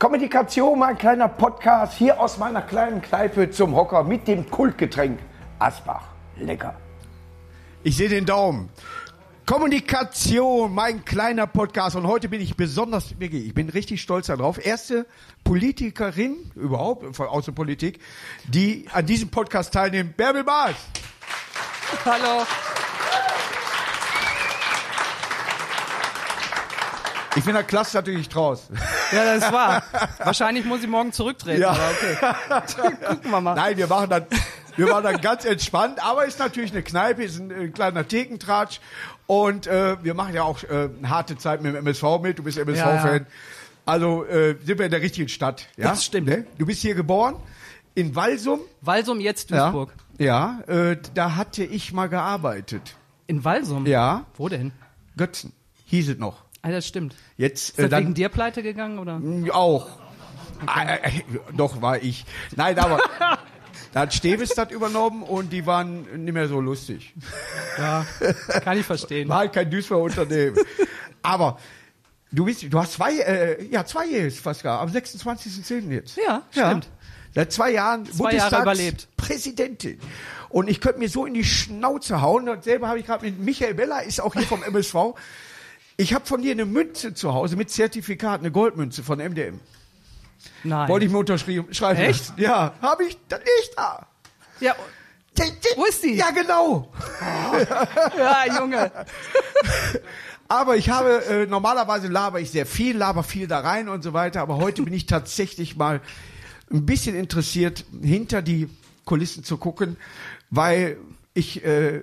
Kommunikation, mein kleiner Podcast hier aus meiner kleinen Kneipe zum Hocker mit dem Kultgetränk Asbach. Lecker. Ich sehe den Daumen. Kommunikation, mein kleiner Podcast. Und heute bin ich besonders, wirklich, ich bin richtig stolz darauf. Erste Politikerin überhaupt von Außenpolitik, die an diesem Podcast teilnimmt. Bärbel Maas. Hallo. Ich finde das klasse, dich traust. Ja, das war. Wahrscheinlich muss ich morgen zurücktreten. Ja. Aber okay. Gucken wir mal. Nein, wir machen dann, wir machen dann ganz entspannt, aber ist natürlich eine Kneipe, ist ein, äh, kleiner Thekentratsch und äh, wir machen ja auch äh, eine harte Zeit mit dem MSV mit. Du bist MSV-Fan. Ja, ja. Also äh, sind wir in der richtigen Stadt. Ja? Das stimmt. Ne? Du bist hier geboren in Walsum. Walsum, jetzt Ja, Duisburg. ja äh, da hatte ich mal gearbeitet. In Walsum? Ja, Wo denn? Götzen hieß es noch. Ah, das stimmt. Jetzt Ist äh, das wegen dann dir pleite gegangen, oder? auch. Äh, äh, doch war ich. Nein, aber da hat Steves das übernommen und die waren nicht mehr so lustig. Ja, kann ich verstehen. War halt kein Duisburger Unternehmen. Aber du bist, du hast zwei, äh, ja, zwei Jahre fast gar, am 26.10. jetzt. Ja, stimmt. Seit zwei Jahren Zwei Jahre überlebt. Präsidentin. Und ich könnte mir so in die Schnauze hauen. Und selber habe ich gerade mit Michael Beller, ist auch hier vom MSV. Ich habe von dir eine Münze zu Hause mit Zertifikat, eine Goldmünze von MDM. Nein. Wollte ich mir unterschreiben. schreiben Echt? lassen. Ja, habe ich, dann nicht da. ja, Wo ist die? Ja, genau. ja, Junge. Aber ich habe, äh, normalerweise laber ich sehr viel, laber viel da rein und so weiter, aber heute bin ich tatsächlich mal ein bisschen interessiert, hinter die Kulissen zu gucken, weil ich äh,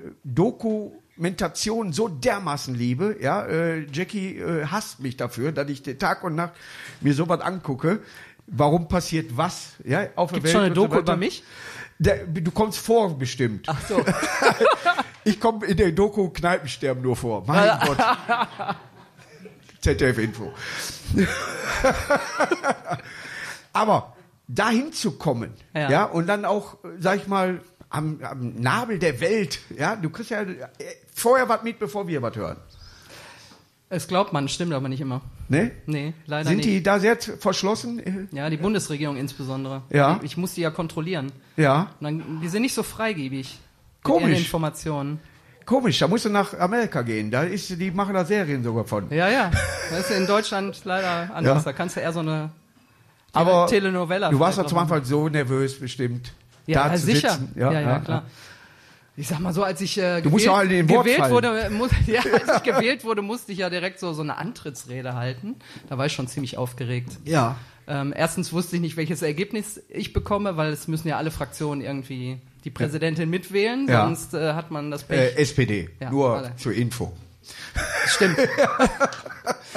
Dokumentation so dermaßen liebe, ja, äh, Jackie äh, hasst mich dafür, dass ich den Tag und Nacht mir sowas angucke. Warum passiert was, ja, auf der Gibt's Welt schon eine so Doku weiter. über mich? Der, du kommst vor bestimmt. Ach so. Ich komme in der Doku Kneipensterben nur vor. Mein Gott. ZDF-Info. Aber dahin zu kommen, ja. Ja. und dann auch, äh, sag ich mal, am, am Nabel der Welt, ja, du kriegst ja äh, vorher was mit, bevor wir was hören. Es glaubt man, stimmt aber nicht immer. Ne? Nee, leider Sind nicht. die da sehr verschlossen? Ja, die Bundesregierung insbesondere. Ja. Ich, muss die ja kontrollieren. Ja. Dann, die sind nicht so freigebig. Komisch. Informationen. Komisch, da musst du nach Amerika gehen. Da ist, die machen da Serien sogar von. Ja, ja. Das ist in Deutschland leider anders. Ja. Da kannst du eher so eine Aber Telenovela. du warst vielleicht zum Anfang so nervös bestimmt. Ja, da ja sicher. Sitzen. Ja, ja, klar. Ich sag mal so, als ich äh, ja gewählt wurde, muss, ja, als ich gewählt wurde, musste ich ja direkt so so eine Antrittsrede halten. Da war ich schon ziemlich aufgeregt. Ja. Ähm, erstens wusste ich nicht, welches Ergebnis ich bekomme, weil es müssen ja alle Fraktionen irgendwie die Präsidentin mitwählen, Ja. sonst äh, hat man das Pech. Äh, SPD. Ja, Nur alle. zur Info. Stimmt.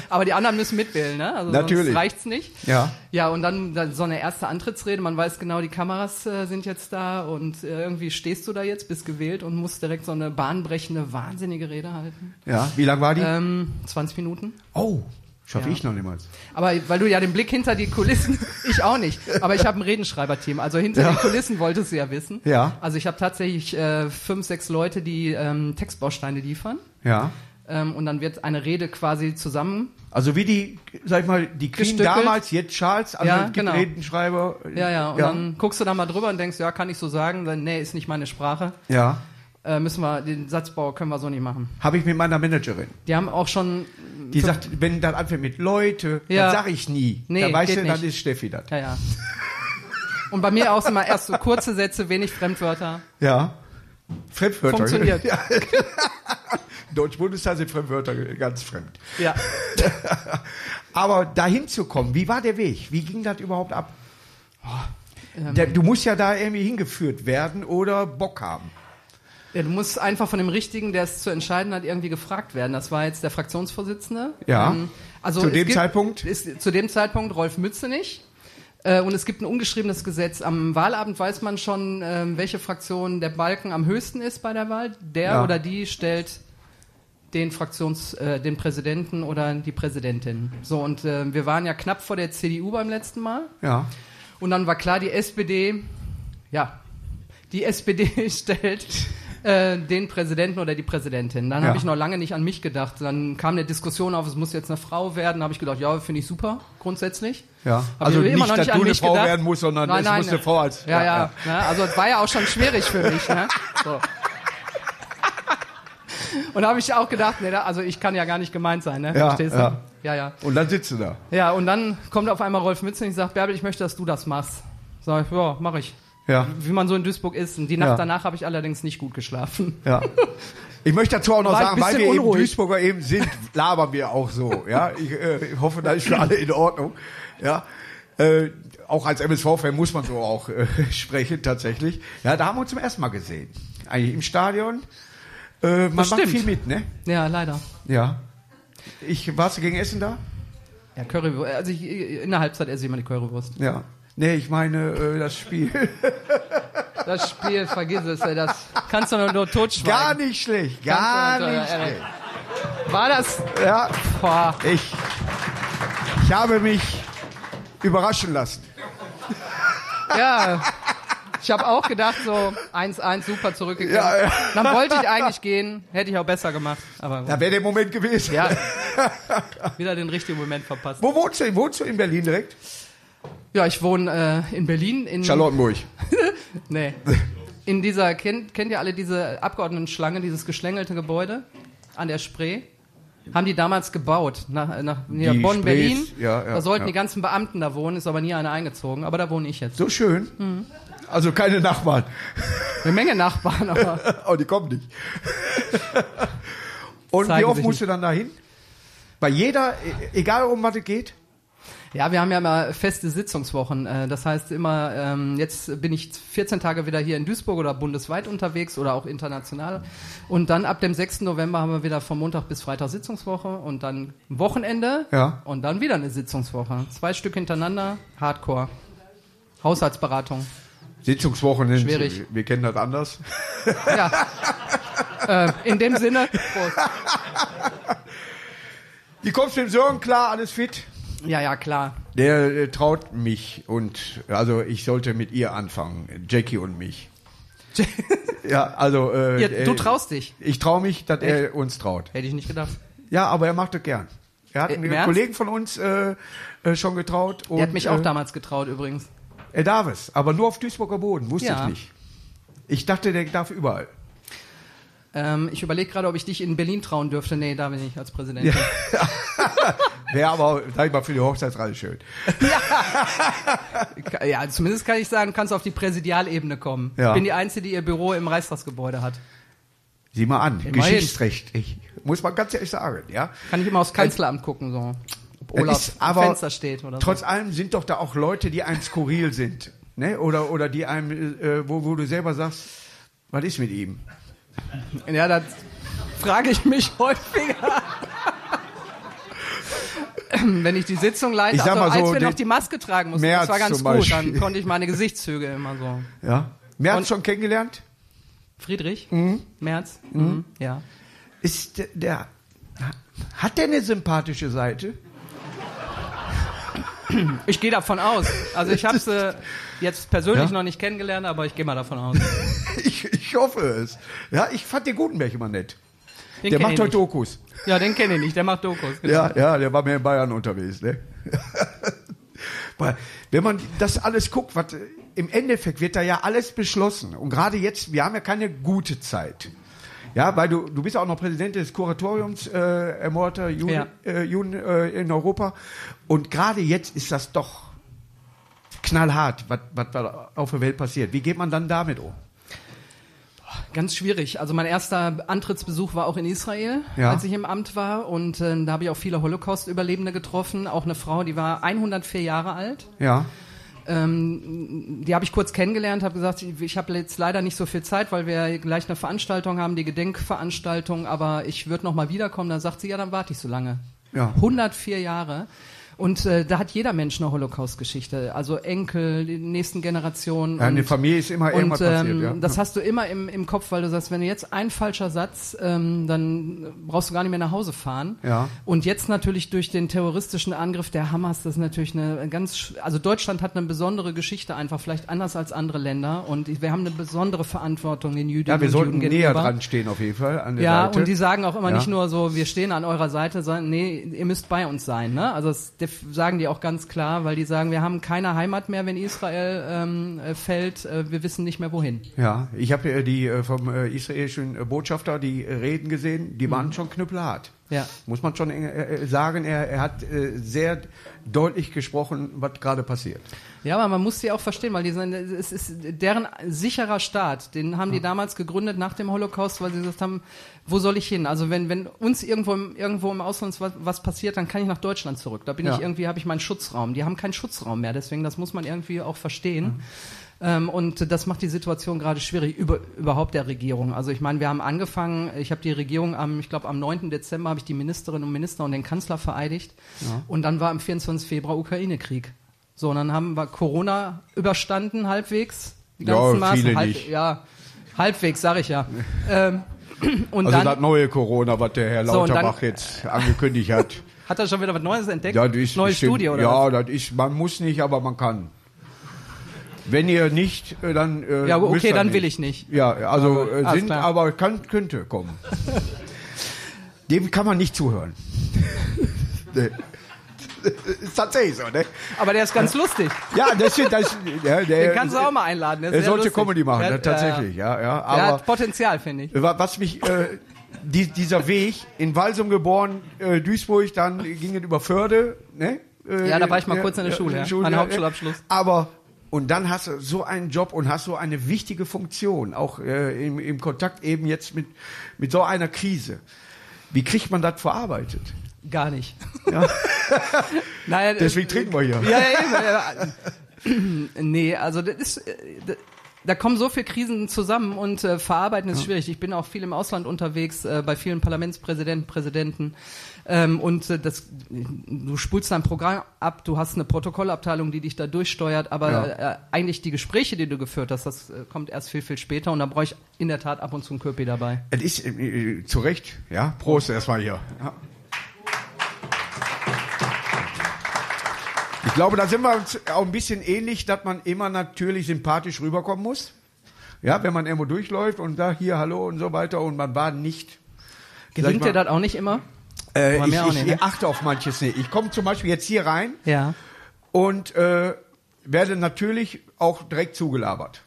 Aber die anderen müssen mitwählen, ne? Also Natürlich. sonst reicht's nicht. Ja. Ja, und dann, dann so eine erste Antrittsrede, man weiß genau, die Kameras äh, sind jetzt da und äh, irgendwie stehst du da jetzt, bist gewählt und musst direkt so eine bahnbrechende, wahnsinnige Rede halten. Ja. Wie lang war die? Ähm, 20 Minuten. oh, schaffe ja. ich noch niemals. Aber weil du ja den Blick hinter die Kulissen, ich auch nicht, aber ich habe ein Redenschreiberteam, also hinter Ja. den Kulissen wolltest du ja wissen. Ja. Also ich habe tatsächlich äh, fünf, sechs Leute, die ähm, Textbausteine liefern. Ja. Ähm, und dann wird eine Rede quasi zusammen Also wie die, sag ich mal, die Queen Gestückelt. damals, jetzt Charles, also Ja, genau. Redenschreiber. Ja, ja, und dann guckst du da mal drüber und denkst, ja, kann ich so sagen, dann, nee, ist nicht meine Sprache. Ja. Äh, müssen wir, den Satzbau können wir so nicht machen. Habe ich mit meiner Managerin. Die haben auch schon. Die sagt, wenn das anfängt mit Leute, Ja. dann sag ich nie. Nee, da weißt du, dann nicht. ist Steffi das. Ja, ja. Und bei mir auch immer erst so kurze Sätze, wenig Fremdwörter. Ja. Fremdwörter. Funktioniert. Ja. Deutsch Bundestag sind Fremdwörter ganz fremd. Ja. Aber dahin zu kommen, wie war der Weg? Wie ging das überhaupt ab? Ähm, Der, du musst ja da irgendwie hingeführt werden oder Bock haben. ja, du musst einfach von dem Richtigen, der es zu entscheiden hat, irgendwie gefragt werden. Das war jetzt der Fraktionsvorsitzende. Ja. also Zu dem gibt, Zeitpunkt? Ist, zu dem Zeitpunkt Rolf Mützenich. Äh, und es gibt ein ungeschriebenes Gesetz. Am Wahlabend weiß man schon, ähm, welche Fraktion der Balken am höchsten ist bei der Wahl. Der Ja. oder die stellt den Fraktions, äh, den Präsidenten oder die Präsidentin. So, und äh, wir waren ja knapp vor der CDU beim letzten Mal. Ja. Und dann war klar, die SPD, ja, die SPD stellt äh, den Präsidenten oder die Präsidentin. Dann Ja. habe ich noch lange nicht an mich gedacht. Dann kam eine Diskussion auf, es muss jetzt eine Frau werden. Habe ich gedacht, ja, finde ich super, grundsätzlich. Ja. Hab Also ich nicht, dass du an eine Frau gedacht. werden musst, sondern es muss eine Frau als- Ja, ja, ja. ja. Ne? Also es war ja auch schon schwierig für mich. Ne? So. Und da habe ich auch gedacht, da, also ich kann ja gar nicht gemeint sein, ne? Ja, Verstehst du? ja. Ja, ja. Und dann sitzt du da. Ja, und dann kommt auf einmal Rolf Mützen und ich sage, Bärbel, ich möchte, dass du das machst. Sag ich, ja, mach ich. Ja. Wie man so in Duisburg ist. Und die Nacht Ja. danach habe ich allerdings nicht gut geschlafen. Ja. Ich möchte dazu auch noch War sagen, weil wir eben unruhig. Duisburger eben sind, labern wir auch so. Ja, ich, äh, ich hoffe, das ist für alle in Ordnung. Ja, äh, auch als MSV-Fan muss man so auch äh, sprechen tatsächlich. Ja, da haben wir uns zum ersten Mal gesehen. Eigentlich im Stadion. Äh, man macht viel mit, ne? Ja, leider. Ja. Ich warst du gegen Essen da? Ja, Currywurst. Also ich, in der Halbzeit esse ich immer die Currywurst. Ja. Nee, ich meine äh, das Spiel. Das Spiel, vergiss es, ey, das kannst du nur, nur totschweigen. Gar nicht schlecht, gar du- nicht äh, schlecht. War das? Ja, Boah. ich, ich habe mich überraschen lassen. Ja. Ich habe auch gedacht, so 1-1 super zurückgegangen. Ja, ja. Dann wollte ich eigentlich gehen, hätte ich auch besser gemacht. Aber Da wäre der Moment gewesen. ja, wieder den richtigen Moment verpasst. Wo wohnst du? Wohnst du in Berlin direkt? Ja, ich wohne äh, in Berlin. In, Charlottenburg. Nee. In dieser, kennt, kennt ihr alle diese Abgeordnetenschlange, dieses geschlängelte Gebäude an der Spree? Haben die damals gebaut, nach, nach ja, Bonn, Sprees, Berlin. ja, ja, da sollten die ganzen Beamten da wohnen, ist aber nie einer eingezogen. Aber da wohne ich jetzt. So schön. Mhm. Also keine Nachbarn. Eine Menge Nachbarn, aber Oh, die kommen nicht. Und Zeigen wie oft musst du dann dahin? Bei jeder, e- egal um was es geht? ja, wir haben ja immer feste Sitzungswochen. Äh, Das heißt immer, ähm, jetzt bin ich 14 Tage wieder hier in Duisburg oder bundesweit unterwegs oder auch international. Und dann ab dem 6. November haben wir wieder von Montag bis Freitag Sitzungswoche und dann Wochenende Ja. und dann wieder eine Sitzungswoche. Zwei Stück hintereinander, Hardcore. Haushaltsberatung. Sitzungswochen sind, Schwierig. wir kennen das anders. Ja. äh, in dem Sinne, Prost. Wie kommst du dem Sören klar? Alles fit? Ja, ja, klar. Der äh, traut mich und also ich sollte mit ihr anfangen, Jackie und mich. Ja, also äh, Ja, du äh, traust dich. Ich traue mich, dass er uns traut. Hätte ich nicht gedacht. Ja, aber er macht das gern. Er hat Äh, einen? Kollegen von uns äh, äh, schon getraut. Und, Der hat mich auch damals getraut übrigens. Er darf es, aber nur auf Duisburger Boden, wusste Ja. ich nicht. Ich dachte, der darf überall. Ähm, ich überlege gerade, ob ich dich in Berlin trauen dürfte. Nee, da bin ich als Präsident. Wäre aber, sag ich mal, für die Hochzeitsreise schön. Ja, zumindest kann ich sagen, du kannst auf die Präsidialebene kommen. Ja. Ich bin die Einzige, die ihr Büro im Reichstagsgebäude hat. Sieh mal an, Immerhin. Geschichtsrecht. Ich, muss man ganz ehrlich sagen, ja. Kann ich immer aufs Kanzleramt gucken, so. Olaf ist am aber Fenster steht oder Trotz so. allem sind doch da auch Leute, die einem skurril sind. Ne? Oder, oder die einem, äh, wo, wo du selber sagst, was ist mit ihm? Ja, das frage ich mich häufiger. Wenn ich die Sitzung leite, Ich sag also mal so, als wir den- noch die Maske tragen mussten, Merz das war ganz zum gut, Beispiel. dann konnte ich meine Gesichtszüge immer so. Ja? Merz Und- schon kennengelernt? Friedrich? Mhm. Merz? Mhm. Ja. Ist der, der, hat der eine sympathische Seite? Ich gehe davon aus. Also ich habe sie jetzt persönlich Ja? noch nicht kennengelernt, aber ich gehe mal davon aus. Ich, ich hoffe es. Ja, ich fand den Gutenberg immer nett. Den der macht heute. Dokus. Ja, den kenne ich nicht, der macht Dokus. genau. Ja, ja, der war mehr in Bayern unterwegs, ne? Wenn man das alles guckt, was, äh, im Endeffekt wird da ja alles beschlossen. Und gerade jetzt, wir haben ja keine gute Zeit. Ja, weil du, du bist ja auch noch Präsident des Kuratoriums äh, ermordeter Juden, Ja. äh, Juden äh, in Europa. Und gerade jetzt ist das doch knallhart, was, was auf der Welt passiert. Wie geht man dann damit um? Ganz schwierig. Also mein erster Antrittsbesuch war auch in Israel, Ja. als ich im Amt war. Und äh, da habe ich auch viele Holocaust-Überlebende getroffen. Auch eine Frau, die war 104 Jahre alt. Ja. Ähm, die habe ich kurz kennengelernt, habe gesagt, ich, ich habe jetzt leider nicht so viel Zeit, weil wir gleich eine Veranstaltung haben, die Gedenkveranstaltung, aber ich würde noch mal wiederkommen. Dann sagt sie, ja, dann warte ich so lange. Ja. 104 Jahre. Und äh, da hat jeder Mensch eine Holocaust-Geschichte. Also Enkel, die nächsten Generationen. Ja, und, eine Familie ist immer irgendwas und, ähm, passiert, ja. Das hast du immer im, im Kopf, weil du sagst, wenn du jetzt ein falscher Satz, ähm, dann brauchst du gar nicht mehr nach Hause fahren. Ja. Und jetzt natürlich durch den terroristischen Angriff der Hamas, das ist natürlich eine ganz, also Deutschland hat eine besondere Geschichte einfach, vielleicht anders als andere Länder. Und wir haben eine besondere Verantwortung den Jüdinnen Ja, wir und sollten Juden näher gegenüber. dran stehen auf jeden Fall an der Ja, Seite. und die sagen auch immer Ja. nicht nur so, wir stehen an eurer Seite, sondern nee, ihr müsst bei uns sein. Ne? Also das sagen die auch ganz klar, weil die sagen, wir haben keine Heimat mehr, wenn Israel ähm, äh, fällt, äh, wir wissen nicht mehr wohin. Ja, ich habe äh, die vom israelischen Botschafter die Reden gesehen, die waren schon knüppelhart. Mhm. Ja. Muss man schon äh, äh, sagen, er, er hat äh, sehr deutlich gesprochen, was gerade passiert. Ja, aber man muss sie auch verstehen, weil die sind, es ist deren sicherer Staat. Den haben die damals gegründet nach dem Holocaust, weil sie gesagt haben, wo soll ich hin? Also wenn, wenn uns irgendwo im, irgendwo im Ausland was, was passiert, dann kann ich nach Deutschland zurück. Da bin Ja. ich irgendwie, habe ich meinen Schutzraum. Die haben keinen Schutzraum mehr, deswegen das muss man irgendwie auch verstehen. Ähm, und das macht die Situation gerade schwierig, über, überhaupt der Regierung. Also ich meine, wir haben angefangen, ich habe die Regierung am, ich glaube am 9. Dezember habe ich die Ministerinnen und Minister und den Kanzler vereidigt. Und dann war am 24. Februar Ukraine-Krieg. So, und dann haben wir Corona überstanden halbwegs. Die Ja, ganzen Maßen, viele halb, nicht. Ja, halbwegs, sag ich ja. ähm, und Also dann das neue Corona, was der Herr So, und dann- Lauterbach jetzt angekündigt hat. hat er schon wieder was Neues entdeckt. das ist Neues bestimmt- Studio oder Ja, was? das ist, man muss nicht, aber man kann. Wenn ihr nicht, äh, dann äh, Ja, okay, dann nicht. will ich nicht. Ja, also äh, Alles sind, aber kann, könnte kommen. Dem kann man nicht zuhören. Nee. ist tatsächlich so, ne? Aber der ist ganz lustig. Ja, das, ist- das ja, der, Den kannst du auch mal einladen. Der Er sehr sollte lustig. Comedy machen, Der- ne, tatsächlich, ja, ja. Der Aber hat Potenzial, finde ich. wa- was mich, äh, die, dieser Weg in Walsum geboren, äh, Duisburg, dann ging es über Förde, ne? Äh, Ja, da war ich mal kurz in der Schule, ja. Mein ja, Hauptschulabschluss. Aber und dann hast du so einen Job und hast so eine wichtige Funktion, auch äh, im, im Kontakt eben jetzt mit, mit so einer Krise. Wie kriegt man das verarbeitet? Gar nicht. Ja. naja, Deswegen trinken wir hier. Ja, ja, eben. Ja. nee, also das ist, äh, da- kommen so viele Krisen zusammen und äh, verarbeiten ist schwierig. Ich bin auch viel im Ausland unterwegs, äh, bei vielen Parlamentspräsidenten, Präsidenten. Ähm, und äh, das, du spulst dein Programm ab, du hast eine Protokollabteilung, die dich da durchsteuert, aber Ja. äh, eigentlich die Gespräche, die du geführt hast, das äh, kommt erst viel, viel später und da brauche ich in der Tat ab und zu einen Köpi dabei. Es ist äh, äh, zu Recht, ja. Prost erstmal hier. Ja. Ich glaube, da sind wir uns auch ein bisschen ähnlich, dass man immer natürlich sympathisch rüberkommen muss. Ja, wenn man irgendwo durchläuft und da hier Hallo und so weiter und man war nicht. Gelingt dir das auch nicht immer? Äh, ich ich, nicht, ne? ich achte auf manches nicht. Ich komme zum Beispiel jetzt hier rein Ja. und äh, werde natürlich auch direkt zugelabert.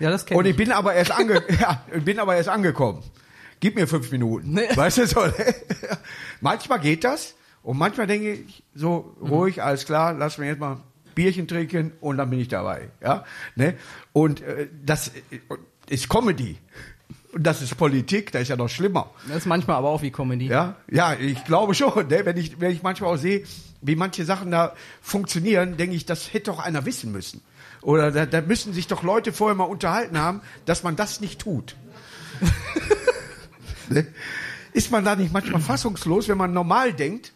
Ja, das kenn Und ich bin aber erst ange ja, ich bin aber erst angekommen. Gib mir fünf Minuten. Nee. Weißt du so? ne? manchmal geht das und manchmal denke ich so ruhig, alles klar, lass mir jetzt mal Bierchen trinken und dann bin ich dabei. Ja, ne? Und äh, das äh, ist Comedy. Und das ist Politik, das ist ja noch schlimmer. Das ist manchmal aber auch wie Comedy. Ja, ja, ich glaube schon. Ne? Wenn, ich, wenn ich manchmal auch sehe, wie manche Sachen da funktionieren, denke ich, das hätte doch einer wissen müssen. Oder da, da müssen sich doch Leute vorher mal unterhalten haben, dass man das nicht tut. ne? Ist man da nicht manchmal fassungslos, wenn man normal denkt?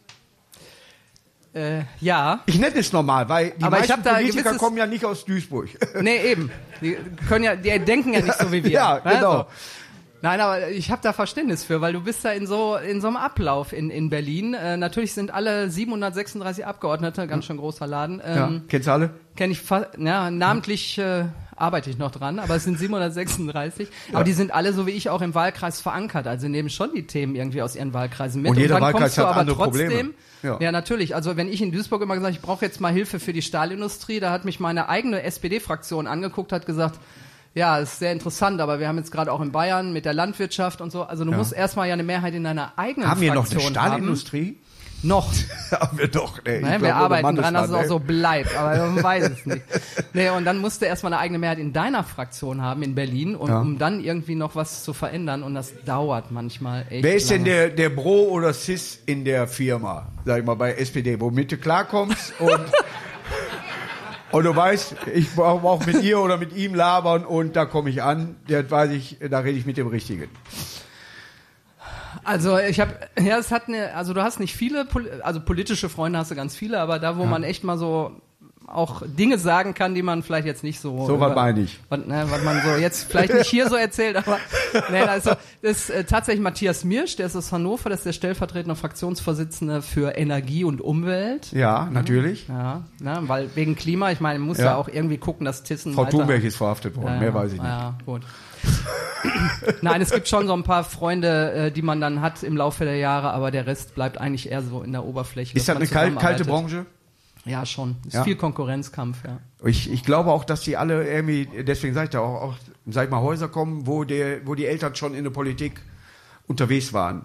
Äh, ja. Ich nenne es normal, weil die Aber meisten Politiker kommen ja nicht aus Duisburg. Nee, eben. Die können ja, die denken ja nicht so wie wir. Ja, ne? genau. So. Nein, aber ich habe da Verständnis für, weil du bist da in so in so einem Ablauf in, in Berlin. Äh, natürlich sind alle 736 Abgeordnete, ganz schön großer Laden. ja. Ähm, Kennst du alle? Kenne ich ja, namentlich äh, arbeite ich noch dran, aber es sind 736. Aber die sind alle so wie ich auch im Wahlkreis verankert. Also nehmen schon die Themen irgendwie aus ihren Wahlkreisen mit. Und jeder dann Wahlkreis kommst du hat aber andere trotzdem, Probleme. Ja. Ja. natürlich. Also wenn ich in Duisburg immer gesagt, ich brauche jetzt mal Hilfe für die Stahlindustrie, da hat mich meine eigene SPD-Fraktion angeguckt, hat gesagt, ja, ist sehr interessant, aber wir haben jetzt gerade auch in Bayern mit der Landwirtschaft und so. Also du Ja. musst erstmal ja eine Mehrheit in deiner eigenen Haben wir noch eine Fraktion Stahlindustrie? haben. Noch. Haben wir doch. Ne? Ich Ne, glaub, wir arbeiten dran, dass es auch so bleibt, aber man weiß es nicht. Nee, und dann musst du erstmal eine eigene Mehrheit in deiner Fraktion haben in Berlin, und, Ja. um dann irgendwie noch was zu verändern und das dauert manchmal echt. Wer ist denn lange. der, der Bro oder Cis in der Firma, sag ich mal, bei SPD, womit du klarkommst und, und du weißt, ich brauche auch mit ihr oder mit ihm labern und da komme ich an, der weiß ich, da rede ich mit dem Richtigen. Also ich habe, ja, es hat eine, also du hast nicht viele, also politische Freunde hast du ganz viele, aber da, wo man echt mal so auch Dinge sagen kann, die man vielleicht jetzt nicht so. So was über- meine ich. Was, ne, was man so jetzt vielleicht nicht hier so erzählt, aber ne, also das ist äh, tatsächlich Matthias Mirsch, der ist aus Hannover, das ist der stellvertretende Fraktionsvorsitzende für Energie und Umwelt. Ja, natürlich. Ja, ne, weil wegen Klima, ich meine, man muss ja. Ja. auch irgendwie gucken, dass Thyssen Frau Thunberg ist verhaftet worden, ja, mehr weiß ich nicht. Ja, gut. Nein, es gibt schon so ein paar Freunde, äh, die man dann hat im Laufe der Jahre, aber der Rest bleibt eigentlich eher so in der Oberfläche. Ist das eine kal kalte. Branche? Ja, schon. Ist Ja. viel Konkurrenzkampf, ja. Ich, ich glaube auch, dass die alle irgendwie, deswegen sage ich da auch, auch, sag ich mal, Häuser kommen, wo, der, wo die Eltern schon in der Politik unterwegs waren.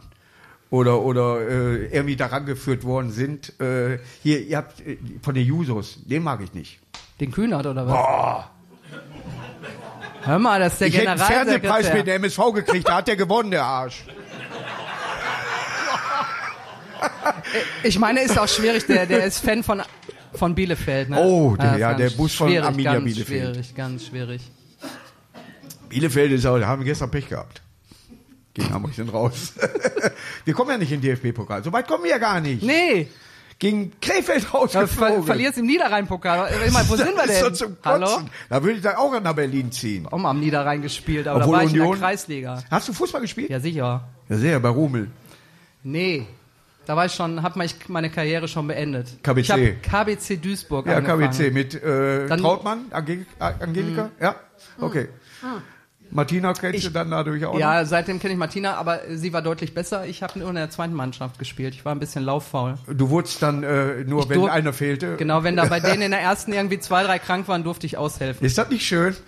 Oder, oder äh, irgendwie daran geführt worden sind. Äh, hier, ihr habt äh, von den Jusos, den mag ich nicht. Den Kühnert oder was? Boah, Hör mal, das ist der ich hätte einen Fernsehpreis Generalsekretär. mit der MSV gekriegt, da hat der gewonnen, der Arsch. Ich meine, ist auch schwierig, der, der ist Fan von, von Bielefeld. Ne? Oh, der- ja, der Bus von Arminia ganz Bielefeld. Schwierig, ganz schwierig. Bielefeld ist auch, haben gestern Pech gehabt. Gegen Hamburg sind raus. wir kommen ja nicht in den DFB-Pokal. So weit kommen wir ja gar nicht. Nee, Gegen Krefeld rausgeflogen. ver verlierst im Niederrhein-Pokal. Wo sind wir denn? zum Hallo? Da würde ich dann auch nach Berlin ziehen. Auch mal am Niederrhein gespielt, aber Obwohl da war ich in Union- der Kreisliga. Hast du Fußball gespielt? Ja, sicher. Ja, sehr, bei Rummel. Nee. Da war ich schon, hab mein- meine Karriere schon beendet. KBC. Ich habe KBC Duisburg Ja, angefangen. KWC mit äh, Dann- Trautmann, Ange Angelika? Ja, okay. Martina kennst du dann dadurch auch noch? Ja, seitdem kenne ich Martina, aber sie war deutlich besser. Ich habe nur in der zweiten Mannschaft gespielt. Ich war ein bisschen lauffaul. Du wurdest dann äh, nur, Ich wenn einer fehlte. Genau, wenn da bei denen in der ersten irgendwie zwei, drei krank waren, durfte ich aushelfen. Ist das nicht schön?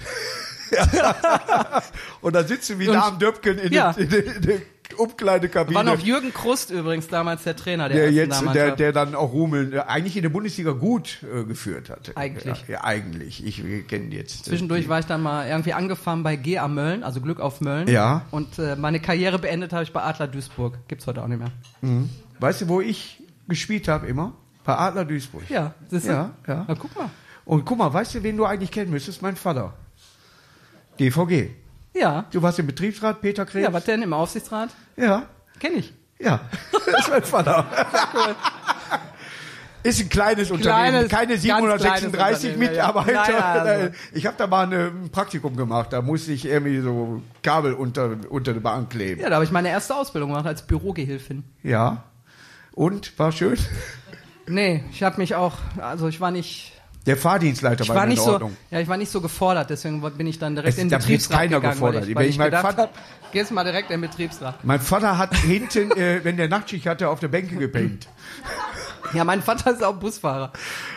Und dann sitzt du wie Und- da am Döpken in, Ja. der, in, der, in der Umkleidekabine. War noch Jürgen Krust übrigens damals der Trainer der, der jetzt, der, der dann auch Rummel äh, eigentlich in der Bundesliga gut äh, geführt hatte. Eigentlich. Ja, ja eigentlich. Ich kenne jetzt. äh, Zwischendurch war ich dann mal irgendwie angefangen bei GA Mölln, also Glück auf Mölln. Ja. Und äh, meine Karriere beendet habe ich bei Adler Duisburg. Gibt's heute auch nicht mehr. Weißt du, wo ich gespielt habe immer? Bei Adler Duisburg. Ja, siehst du? Ja, ja. Na, guck mal. Und guck mal, weißt du, wen du eigentlich kennen müsstest? Mein Vater. DVG. Ja. Du warst im Betriebsrat, Peter Krebs. Ja, was denn im Aufsichtsrat? Ja, Kenn ich. ja. Das ist mein Vater. Ist ein kleines, Unternehmen, Kleines, keine ganz 736 kleines Unternehmen, ja. Mitarbeiter. Nein, also. Ich habe da mal ein Praktikum gemacht, da musste ich irgendwie so Kabel unter, unter der Bank kleben. Ja, da habe ich meine erste Ausbildung gemacht als Bürogehilfin. Ja. Und, war schön? Nee, ich habe mich auch, also ich war nicht, Der Fahrdienstleiter ich war war in nicht so, Ordnung. ja, ich war nicht so gefordert, deswegen bin ich dann direkt Es- in den da Betriebsrat keiner gegangen, gefordert. weil ich, weil ich gedacht Vater- habe, gehst mal direkt in den Betriebsrat. Mein Vater hat hinten, äh, wenn der Nachtschicht hatte, auf der Bänke gepennt. Ja, mein Vater ist auch Busfahrer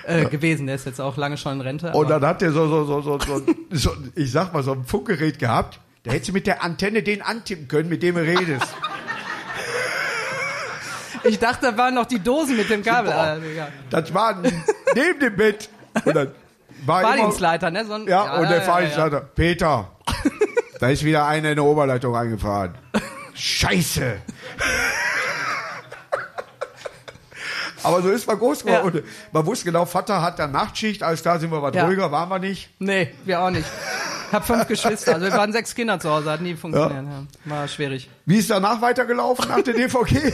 äh, gewesen, der ist jetzt auch lange schon in Rente. Und dann hat er so, so, so, so, so, so, ich sag mal, so ein Funkgerät gehabt. Da hättest du mit der Antenne den antippen können, mit dem du redest. Ich dachte, da waren noch die Dosen mit dem Kabel. Boah. Ja. Das war neben dem Bett. Und dann war immer, Fahrdienstleiter, ne? So ein, ja, und der ja, Fahrdienstleiter, Peter, da ist wieder einer in der Oberleitung eingefahren. Scheiße. Aber so ist man groß geworden. Ja. Man wusste genau, Vater hat dann Nachtschicht, alles klar, sind wir was Ja. ruhiger, waren wir nicht. Nee, wir auch nicht. Ich habe fünf Geschwister, also wir waren sechs Kinder zu Hause, hat nie funktioniert. Ja. War schwierig. Wie ist danach weitergelaufen, nach der DVG?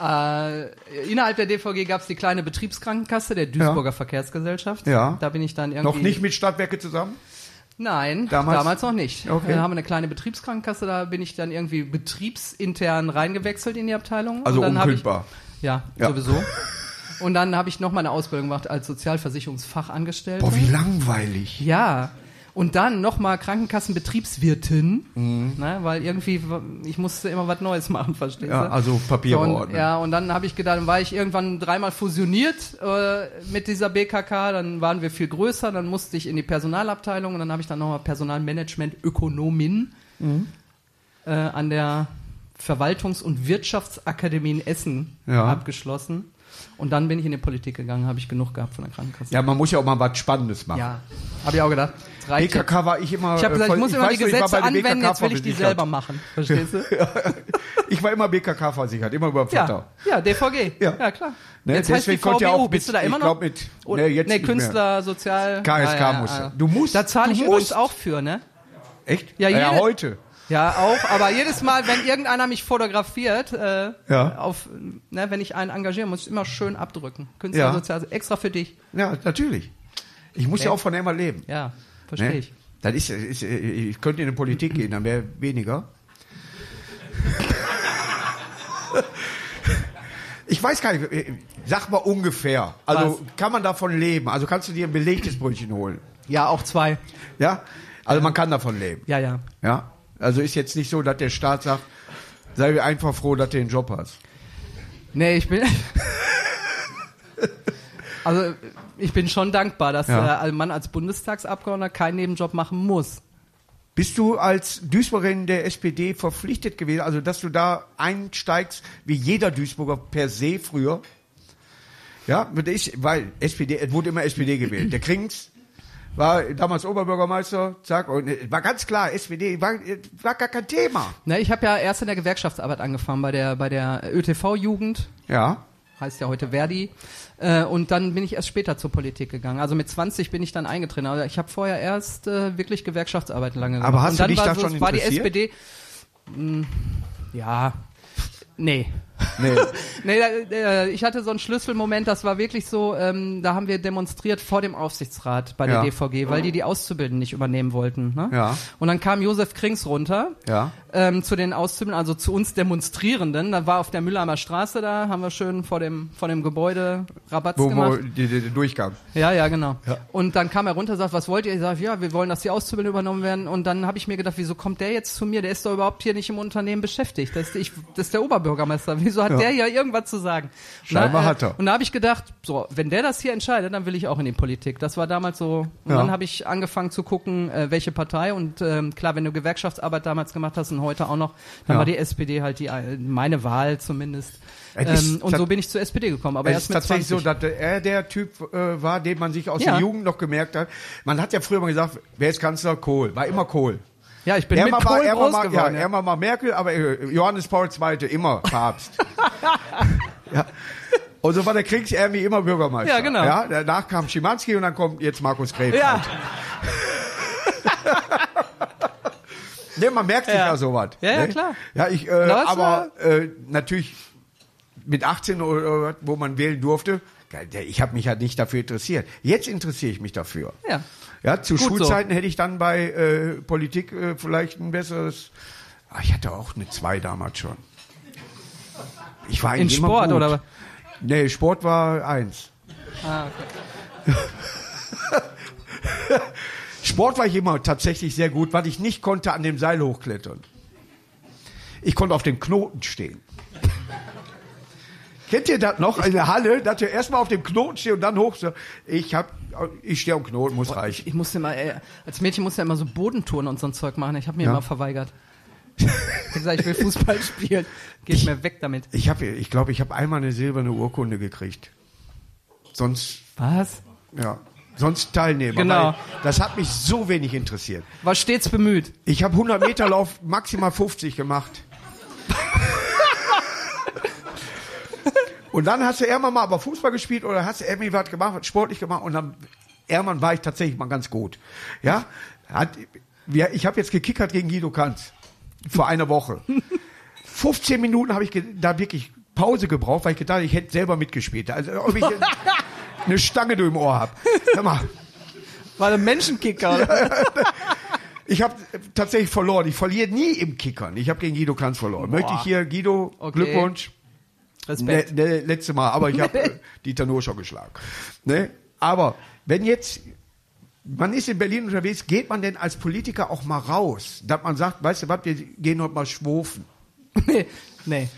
Äh, innerhalb der DVG gab es die kleine Betriebskrankenkasse der Duisburger Verkehrsgesellschaft. Ja. Da bin ich dann irgendwie. Noch nicht mit Stadtwerke zusammen? Nein, Damals? damals, noch nicht. Okay. Da haben wir eine kleine Betriebskrankenkasse, da bin ich dann irgendwie betriebsintern reingewechselt in die Abteilung. Also Und dann hab unkündbar. Ich, ja, Ja. sowieso. Und dann habe ich noch mal eine Ausbildung gemacht als Sozialversicherungsfachangestellte. Boah, wie langweilig. Ja. Und dann nochmal Krankenkassenbetriebswirtin, Mhm. ne, weil irgendwie, ich musste immer was Neues machen, verstehst Ja, du? also Papier So, und. Ja, und dann habe ich gedacht, dann war ich irgendwann dreimal fusioniert äh, mit dieser BKK, dann waren wir viel größer, dann musste ich in die Personalabteilung und dann habe ich dann nochmal Personalmanagement Ökonomin Mhm. äh, an der Verwaltungs- und Wirtschaftsakademie in Essen Ja. abgeschlossen. Und dann bin ich in die Politik gegangen, habe ich genug gehabt von der Krankenkasse. Ja, man muss ja auch mal was Spannendes machen. Ja, habe ich auch gedacht. Das reicht. BKK war ich immer. Ich habe gesagt, äh, ich muss immer die ich war Gesetze bei der anwenden, jetzt will ich die selber machen. Verstehst du? Ich war immer BKK versichert, immer über Vater. Ja, ja, DVG. Ja. Ja, klar. Ne, jetzt heißt die deswegen konnte er VWU, auch bist du mit- da immer ich noch? glaub mit- Oder- nee, jetzt nee, nicht mehr. Künstler, Sozial... KSK Ah, ja, du. ja. Du musst, Da zahle ich musst. auch für, ne? Echt? Ja, ja jede- heute. Ja, auch, aber jedes Mal, wenn irgendeiner mich fotografiert, äh, Ja. auf, ne, wenn ich einen engagieren muss, ich immer schön abdrücken. Künstlersozial, extra für dich. Ja, natürlich. Ich muss ja, Ja. auch von immer leben. Ja, verstehe Ne? ich. Das ist, ist, ich könnte in die Politik gehen, dann wäre weniger. Ich weiß gar nicht, sag mal ungefähr. Also kann man davon leben? Also kannst du dir ein belegtes Brötchen holen? Ja, auch zwei. Ja? Also man kann davon leben. Ja, ja. Ja? Also ist jetzt nicht so, dass der Staat sagt, sei einfach froh, dass du den Job hast. Nee, ich bin. also, ich bin schon dankbar, dass Ja. äh, man als Bundestagsabgeordneter keinen Nebenjob machen muss. Bist du als Duisburgerin der SPD verpflichtet gewesen, also dass du da einsteigst, wie jeder Duisburger per se früher? Ja, ist, weil SPD, es wurde immer SPD gewählt. Der Krings war damals Oberbürgermeister, zack, und es war ganz klar, SPD war, war gar kein Thema. Ne, ich habe ja erst in der Gewerkschaftsarbeit angefangen, bei der, bei der ÖTV-Jugend, Ja. Heißt ja heute Verdi. Äh, und dann bin ich erst später zur Politik gegangen. Also mit 20 bin ich dann eingetreten. Also ich habe vorher erst äh, wirklich Gewerkschaftsarbeit lange gemacht. Aber hast und du dich war da so, schon war die interessiert? SPD. Mh, ja. Nee. Nee. Nee, äh, ich hatte so einen Schlüsselmoment, das war wirklich so, ähm, da haben wir demonstriert vor dem Aufsichtsrat bei der Ja. DVG, weil die die Auszubildenden nicht übernehmen wollten. Ne? Ja. Und dann kam Josef Krings runter Ja. Ähm, zu den Auszubildenden, also zu uns Demonstrierenden. Da war auf der Mülheimer Straße da, haben wir schön vor dem, vor dem Gebäude Rabatz Wo, wo gemacht. die, die, die Durchgang. Ja, ja, genau. Und dann kam er runter und sagt, was wollt ihr? Ich sage, ja, wir wollen, dass die Auszubildenden übernommen werden. Und dann habe ich mir gedacht, wieso kommt der jetzt zu mir? Der ist doch überhaupt hier nicht im Unternehmen beschäftigt. Das ist, ich, das ist der Oberbürgermeister. Wieso hat Ja. der ja irgendwas zu sagen? Scheinbar Na, äh, hat er. Und da habe ich gedacht, so, wenn der das hier entscheidet, dann will ich auch in die Politik. Das war damals so. Und Ja. dann habe ich angefangen zu gucken, äh, welche Partei. Und ähm, klar, wenn du Gewerkschaftsarbeit damals gemacht hast und heute auch noch, dann Ja. war die SPD halt die äh, meine Wahl zumindest. Es ist Ähm, und so bin ich zur SPD gekommen. Aber es ist tatsächlich 20. so, dass er der Typ äh, war, den man sich aus Ja. der Jugend noch gemerkt hat. Man hat ja früher mal gesagt, wer ist Kanzler? Kohl. War immer Kohl. ja, ich bin Er mit war, Kohl er groß mal, ja, geworden. er war mal Merkel, aber äh, Johannes Paul II. immer Papst. ja. Und so war der Kriegs irgendwie immer Bürgermeister. Ja, genau. Ja, danach kam Schimanski und dann kommt jetzt Markus Krebs. Ja, Ne, man merkt sich ja, Ja. sowas. Ja, ja, ne? klar. Ja, ich, äh, aber äh, natürlich mit 18 oder wo man wählen durfte, ich habe mich halt nicht dafür interessiert. Jetzt interessiere ich mich dafür. ja. Ja, zu Gut so. Schulzeiten hätte ich dann bei äh, Politik äh, vielleicht ein besseres. Ah, ich hatte auch eine 2 damals schon. Ich war In Sport gut. oder? Nee, Sport war eins. Ah, okay. Sport war ich immer tatsächlich sehr gut, weil ich nicht konnte an dem Seil hochklettern. Ich konnte auf dem Knoten stehen. Kennt ihr das noch in der Halle, dass ihr erstmal auf dem Knoten steht und dann hoch? Ich hab, ich stehe am Knoten, muss reichen. Ich musste mal, äh, als Mädchen musste ja immer so Bodentouren und so ein Zeug machen. Ich habe mir Ja. immer verweigert. Ich hab gesagt, ich will Fußball spielen. Geht mir weg damit. Ich habe, ich glaube, ich habe einmal eine silberne Urkunde gekriegt. Sonst, Was? ja, sonst Teilnehmer. Genau. Das hat mich so wenig interessiert. War stets bemüht. Ich habe 100 Meter Lauf maximal 50 gemacht. Und dann hast du irgendwann mal aber Fußball gespielt oder hast du irgendwie was gemacht, sportlich gemacht und dann irgendwann war ich tatsächlich mal ganz gut. Ja, hat, ich habe jetzt gekickert gegen Guido Kanz vor einer Woche. 15 Minuten habe ich da wirklich Pause gebraucht, weil ich gedacht, ich hätte selber mitgespielt. Also ob ich eine Stange du im Ohr hab. Hör mal, War ein Menschenkicker. Oder? Ich habe tatsächlich verloren. Ich verliere nie im Kickern. Ich habe gegen Guido Kanz verloren. Möchte ich hier, Guido, Okay. Glückwunsch. Respekt. Ne, ne, letzte Mal, aber ich habe äh, Dieter schon geschlagen. Ne? Aber wenn jetzt, man ist in Berlin unterwegs, geht man denn als Politiker auch mal raus? Dass man sagt, weißt du was, wir gehen heute mal schwufen. nee. nee.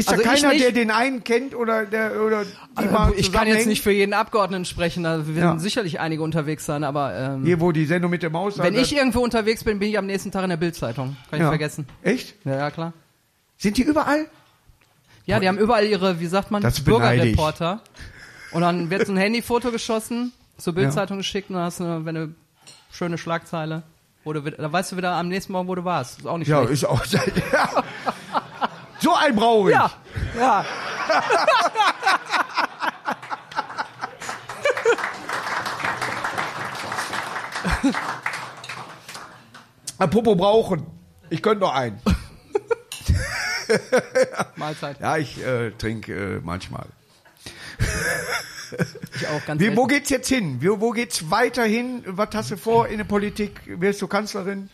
Ist Also ich keiner, der den einen kennt oder der oder die Also, ich kann jetzt nicht für jeden Abgeordneten sprechen, da werden Ja. sicherlich einige unterwegs sein, aber ähm, Hier, wo die Sendung mit der Maus wenn ich irgendwo unterwegs bin, bin ich am nächsten Tag in der Bildzeitung. Kann ich ja. vergessen. Echt? Ja, ja, klar. Sind die überall? Ja, die haben überall ihre, wie sagt man, Das ich. Bürgerreporter. Und dann wird so ein Handyfoto geschossen, zur Bildzeitung geschickt und dann hast du eine, wenn eine schöne Schlagzeile. Wieder- da weißt du wieder am nächsten Morgen, wo du warst. Ist auch nicht Ja, schlecht. ist auch. Ja. So ein brauche ich. Ja, ja. Apropos brauchen. Ich könnte noch einen. Mahlzeit. Ja, ich äh, trinke äh, manchmal. Ich auch ganz Wie, wo geht's jetzt hin? Wie, wo geht's weiterhin? Was hast du vor in der Politik? Wirst du Kanzlerin?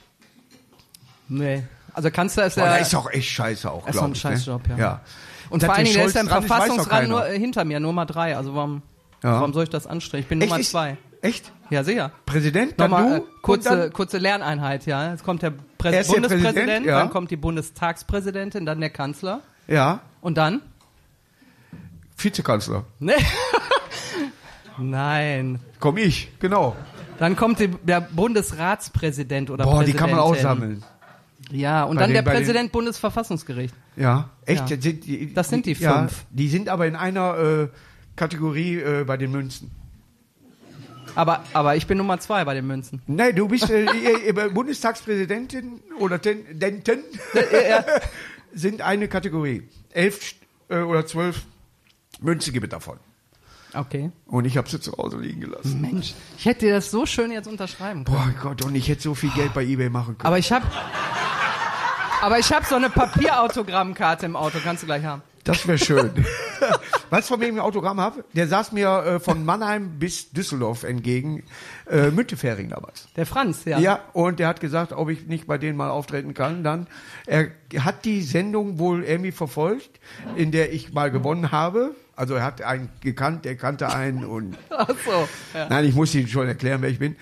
Nee. Also Kanzler ist ja... das ist doch echt scheiße auch, ist doch glaube ein ich. Scheißjob, ne? ja. ja. Und vor allen der Dingen, der ist ja im ist, keiner. nur äh, hinter mir, Nummer drei. Also warum, Ja. warum soll ich das anstrengen? Ich bin Nummer Echt? zwei. Echt? Ja, sicher. Präsident? Dann Nochmal du? äh, kurze, dann, kurze Lerneinheit, ja. Jetzt kommt der Prä Erst der Bundespräsident, Präsident, ja. dann kommt die Bundestagspräsidentin, dann der Kanzler. ja, Und dann? Vizekanzler. Nee. Nein. Komm ich, genau. Dann kommt der Bundesratspräsident oder Boah, die kann man auch sammeln. Ja, und Bei dann den- der bei den- Präsident Bundesverfassungsgericht. Ja, echt? Ja. Das sind die, Das sind die Ja, fünf. die sind aber in einer äh, Kategorie äh, bei den Münzen. Aber, aber ich bin Nummer zwei bei den Münzen. Nein, du bist äh, ihr- ihr Bundestagspräsidentin oder Ten, Denten sind eine Kategorie. Elf äh, oder zwölf Münzen gibt es davon. Okay. Und ich habe sie zu Hause liegen gelassen. Mensch, ich hätte dir das so schön jetzt unterschreiben können. Boah Gott, und ich hätte so viel Geld bei eBay machen können. Aber ich habe aber ich habe so eine Papierautogrammkarte im Auto, kannst du gleich haben. Das wäre schön. weißt du, von wem ich ein Autogramm habe? Der saß mir äh, von Mannheim bis Düsseldorf entgegen. Äh, Müntefering damals. Der Franz, ja. Ja. und der hat gesagt, ob ich nicht bei denen mal auftreten kann. Dann, er hat die Sendung wohl irgendwie verfolgt, in der ich mal gewonnen habe. Also er hat einen gekannt, der kannte einen und Ach so. Ja. nein, ich muss Ihnen schon erklären, wer ich bin.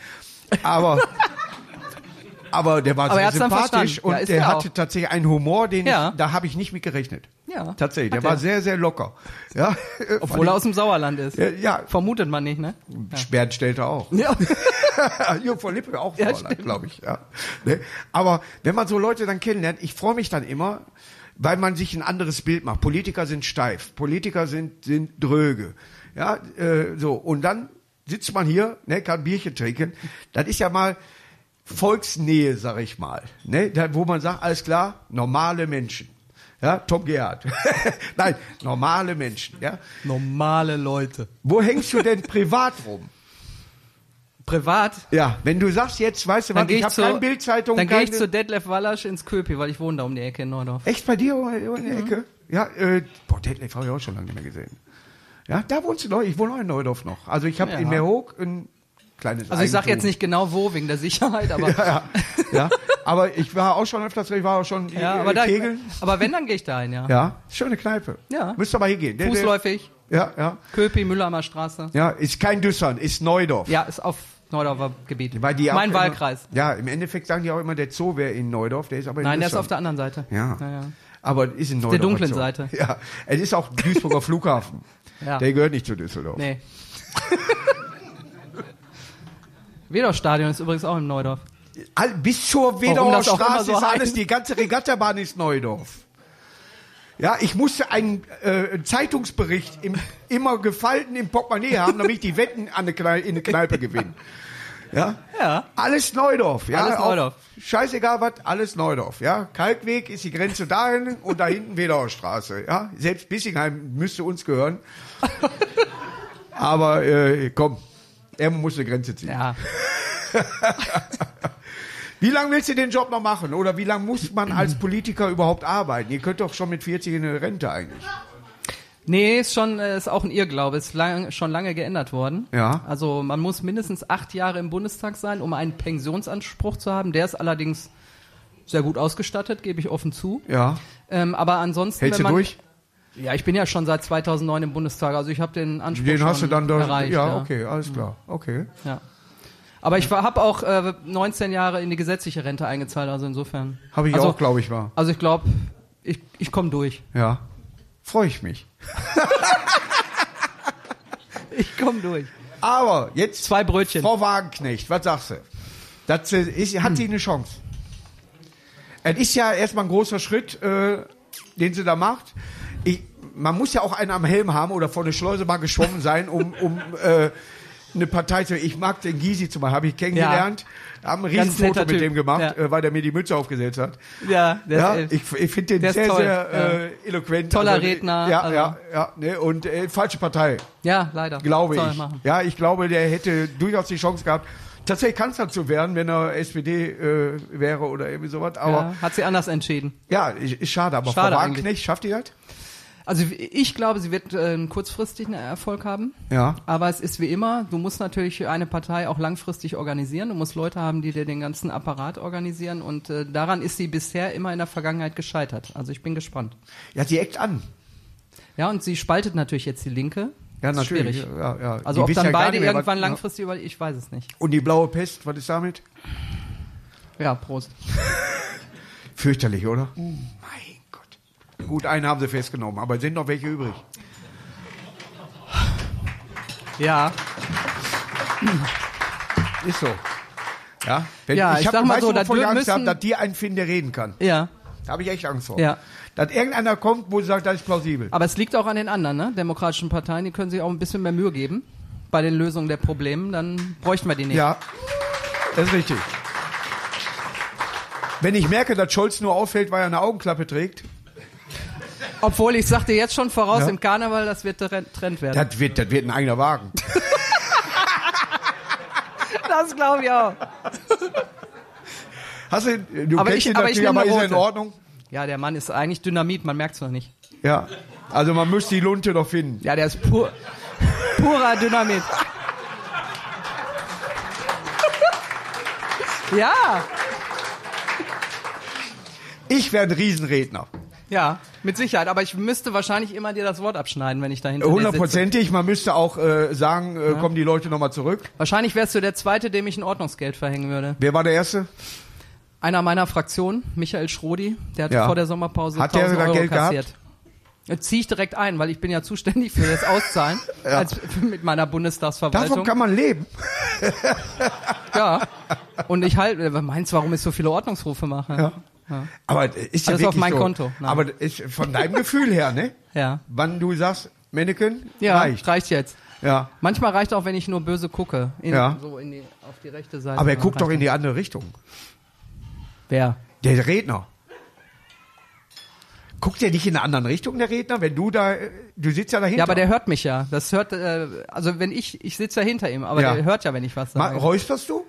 Aber aber der war Aber er sehr sympathisch. Ja, und ist der er hatte auch. tatsächlich einen Humor, den Ja. ich, da habe ich nicht mit gerechnet. Ja. Tatsächlich, der war sehr, sehr locker. Ja, Obwohl er aus dem Sauerland ist. ja, ja, Vermutet man nicht, ne? Bernd stellte auch. Ja. Jürgen von Lippe auch Ja, Sauerland, glaube ich. Ja. Ne? Aber wenn man so Leute dann kennenlernt, ich freue mich dann immer, weil man sich ein anderes Bild macht. Politiker sind steif, Politiker sind, sind dröge. Ja, äh, so. Und dann sitzt man hier, ne, kann Bierchen trinken. Das ist ja mal Volksnähe, sag ich mal. Ne? Da, wo man sagt, alles klar, normale Menschen. Ja, Tom Gerhardt. Nein, normale Menschen. Ja. Normale Leute. Wo hängst du denn privat rum? Privat. Ja, wenn du sagst jetzt, weißt du Dann was, ich ich, habe keine Bildzeitung, dann gehe ich zu Detlef Wallasch ins Köpi, weil ich wohne da um die Ecke in Neudorf. Echt bei dir in Mhm. der Ecke? Ja, äh, boah, Detlef habe ich auch schon lange nicht mehr gesehen. Ja, da wohnst du neu. Ich wohne auch in Neudorf noch. Also ich habe Ja. in Meerhoek ein kleines Also ich sage jetzt nicht genau wo, wegen der Sicherheit, aber, Ja, ja, ja, aber ich war auch schon öfters, ich war auch schon ja, äh, aber, da, Kegeln. aber wenn, dann gehe ich da hin, ja. Ja, schöne Kneipe. Ja. Müsst aber hingehen. Der- der- Fußläufig, Ja, ja. Köpi, Müllermer Straße. Ja, ist kein Düssern, ist Neudorf. Ja, ist auf Neudorfer Gebiet. Weil die mein immer- Wahlkreis. Ja, im Endeffekt sagen die auch immer, der Zoo wäre in Neudorf, der ist aber in Nein, der ist auf der anderen Seite. Ja. ja, ja. Aber ist in Neudorf. der dunklen so. Seite. Ja, es ist auch Duisburger Flughafen. Ja. Der gehört nicht zu Düsseldorf. Nee. Wedorf-Stadion ist übrigens auch in Neudorf. All, bis zur immer Straße so ist alles, die ganze Regattabahn ist Neudorf. Ja, ich musste einen äh, Zeitungsbericht im, immer gefalten im Portemonnaie haben, damit ich die Wetten an der Kneipe, in der Kneipe gewinne. Ja? Ja. Alles Neudorf, ja. Alles Auch Neudorf. Scheißegal was, alles Neudorf, ja. Kalkweg ist die Grenze dahin und da hinten Wedauer Straße, ja. Selbst Bissingheim müsste uns gehören. Aber äh, komm, er muss eine Grenze ziehen. Ja. Wie lange willst du den Job noch machen? Oder wie lange muss man als Politiker überhaupt arbeiten? Ihr könnt doch schon mit 40 in eine Rente eigentlich. Nee, ist schon, äh, ist auch ein Irrglaube, ist lang, schon lange geändert worden. Ja. Also man muss mindestens acht Jahre im Bundestag sein, um einen Pensionsanspruch zu haben. Der ist allerdings sehr gut ausgestattet, gebe ich offen zu. Ja. Ähm, aber ansonsten, Hältst wenn du man, durch? Ja, ich bin ja schon seit 2009 im Bundestag, also ich habe den Anspruch Den schon hast du dann durch. erreicht. ja, okay, alles klar. Okay. Ja. Aber ich habe auch äh, 19 Jahre in die gesetzliche Rente eingezahlt, also insofern. Habe ich also, auch, glaube ich, war. Also ich glaube, ich, ich komme durch. Ja. Freue ich mich. Ich komme durch. Aber jetzt, Zwei Brötchen. Frau Wagenknecht, was sagst du? Das äh, ist, hat sie eine Chance. Es ist ja erstmal ein großer Schritt, äh, den sie da macht. Ich, man muss ja auch einen am Helm haben oder vor der Schleuse mal geschwommen sein, um, um äh, eine Partei zu. Ich mag den Gysi zum Beispiel, habe ich kennengelernt. Haben ein Riesenfoto mit dem gemacht, Ja. äh, weil der mir die Mütze aufgesetzt hat. Ja, der Ja, ich, ich finde den sehr, toll, sehr ja. äh, eloquent. Toller Also, Redner, Ja, also- ja, ja. Ne, und äh, falsche Partei, ja, leider. glaube Soll ich. Machen. Ja, ich glaube, der hätte durchaus die Chance gehabt. tatsächlich Kanzler zu werden, wenn er SPD äh, wäre oder irgendwie sowas. Aber ja, hat sie anders entschieden. ja, ist, schade. Aber Schade Frau. Wagenknecht, schafft ihr das? Also ich glaube, sie wird äh, einen kurzfristigen Erfolg haben. Ja. Aber es ist wie immer, du musst natürlich eine Partei auch langfristig organisieren. Du musst Leute haben, die dir den ganzen Apparat organisieren. Und äh, daran ist sie bisher immer in der Vergangenheit gescheitert. Also ich bin gespannt. Ja, sie eckt an. Ja, und sie spaltet natürlich jetzt die Linke. Ja, Das natürlich. Schwierig. Ja, ja. Also Die ob dann ja beide mehr, irgendwann was- langfristig über, ich weiß es nicht. Und die blaue Pest, was ist damit? Ja, Prost. Fürchterlich, oder? Gott. Gut, einen haben sie festgenommen, aber es sind noch welche übrig. Ja, Ist so. Ja, Wenn, Ja, ich hab- sag mal weißt so, du, da wovon ich Angst habe, müssen- dass die einen finden, der reden kann. ja. Da habe ich echt Angst vor. Ja. Dass irgendeiner kommt, wo sie sagt, das ist plausibel. Aber es liegt auch an den anderen, ne? Demokratischen Parteien, die können sich auch ein bisschen mehr Mühe geben bei den Lösungen der Probleme, dann bräuchten wir die nicht. Ja, das ist richtig. Wenn ich merke, dass Scholz nur auffällt, weil er eine Augenklappe trägt, Obwohl ich sagte jetzt schon voraus Ja. im Karneval, das wird der Trend werden. das wird, das wird ein eigener Wagen. Das glaube ich auch. Hast du, du Aber kennst ich- ihn aber ich natürlich, aber ist er in Ordnung? Ja, der Mann ist eigentlich Dynamit, man merkt es noch nicht. Ja. Also man müsste die Lunte doch finden. Ja, der ist pur, purer Dynamit. ja, Ich wäre ein Riesenredner. ja, mit Sicherheit. Aber ich müsste wahrscheinlich immer dir das Wort abschneiden, wenn ich dahinter sitze. Hundertprozentig. Man müsste auch äh, sagen, äh, kommen die Leute nochmal zurück. Wahrscheinlich wärst du der Zweite, dem ich ein Ordnungsgeld verhängen würde. Wer war der Erste? Einer meiner Fraktion, Michael Schrodi, der hat Ja. vor der Sommerpause Hat der 1000 sogar Euro Geld gehabt? kassiert. Jetzt ziehe ich direkt ein, weil ich bin ja zuständig für das Auszahlen Ja. als, mit meiner Davon Bundestagsverwaltung. kann man leben. ja. Und ich halt, meinst du, warum ich so viele Ordnungsrufe mache? Ja. Aber ist ja Alles auf mein so. Konto. Nein. Aber ist von deinem Gefühl her, ne? Ja. Wann du sagst, Manneken, Ja, reicht. reicht. jetzt. Ja. Manchmal reicht auch, wenn ich nur böse gucke. In, Ja. So in die, auf die rechte Seite. Aber er guckt doch in die andere Richtung. Wer? Der Redner. Guckt der nicht in eine andere Richtung, der Redner? Wenn du da, du sitzt ja dahinter. Ja, aber der hört mich ja. Das hört, äh, also wenn ich, ich sitze ja hinter ihm, aber Ja. der hört ja, wenn ich was Ma sage. räusperst du?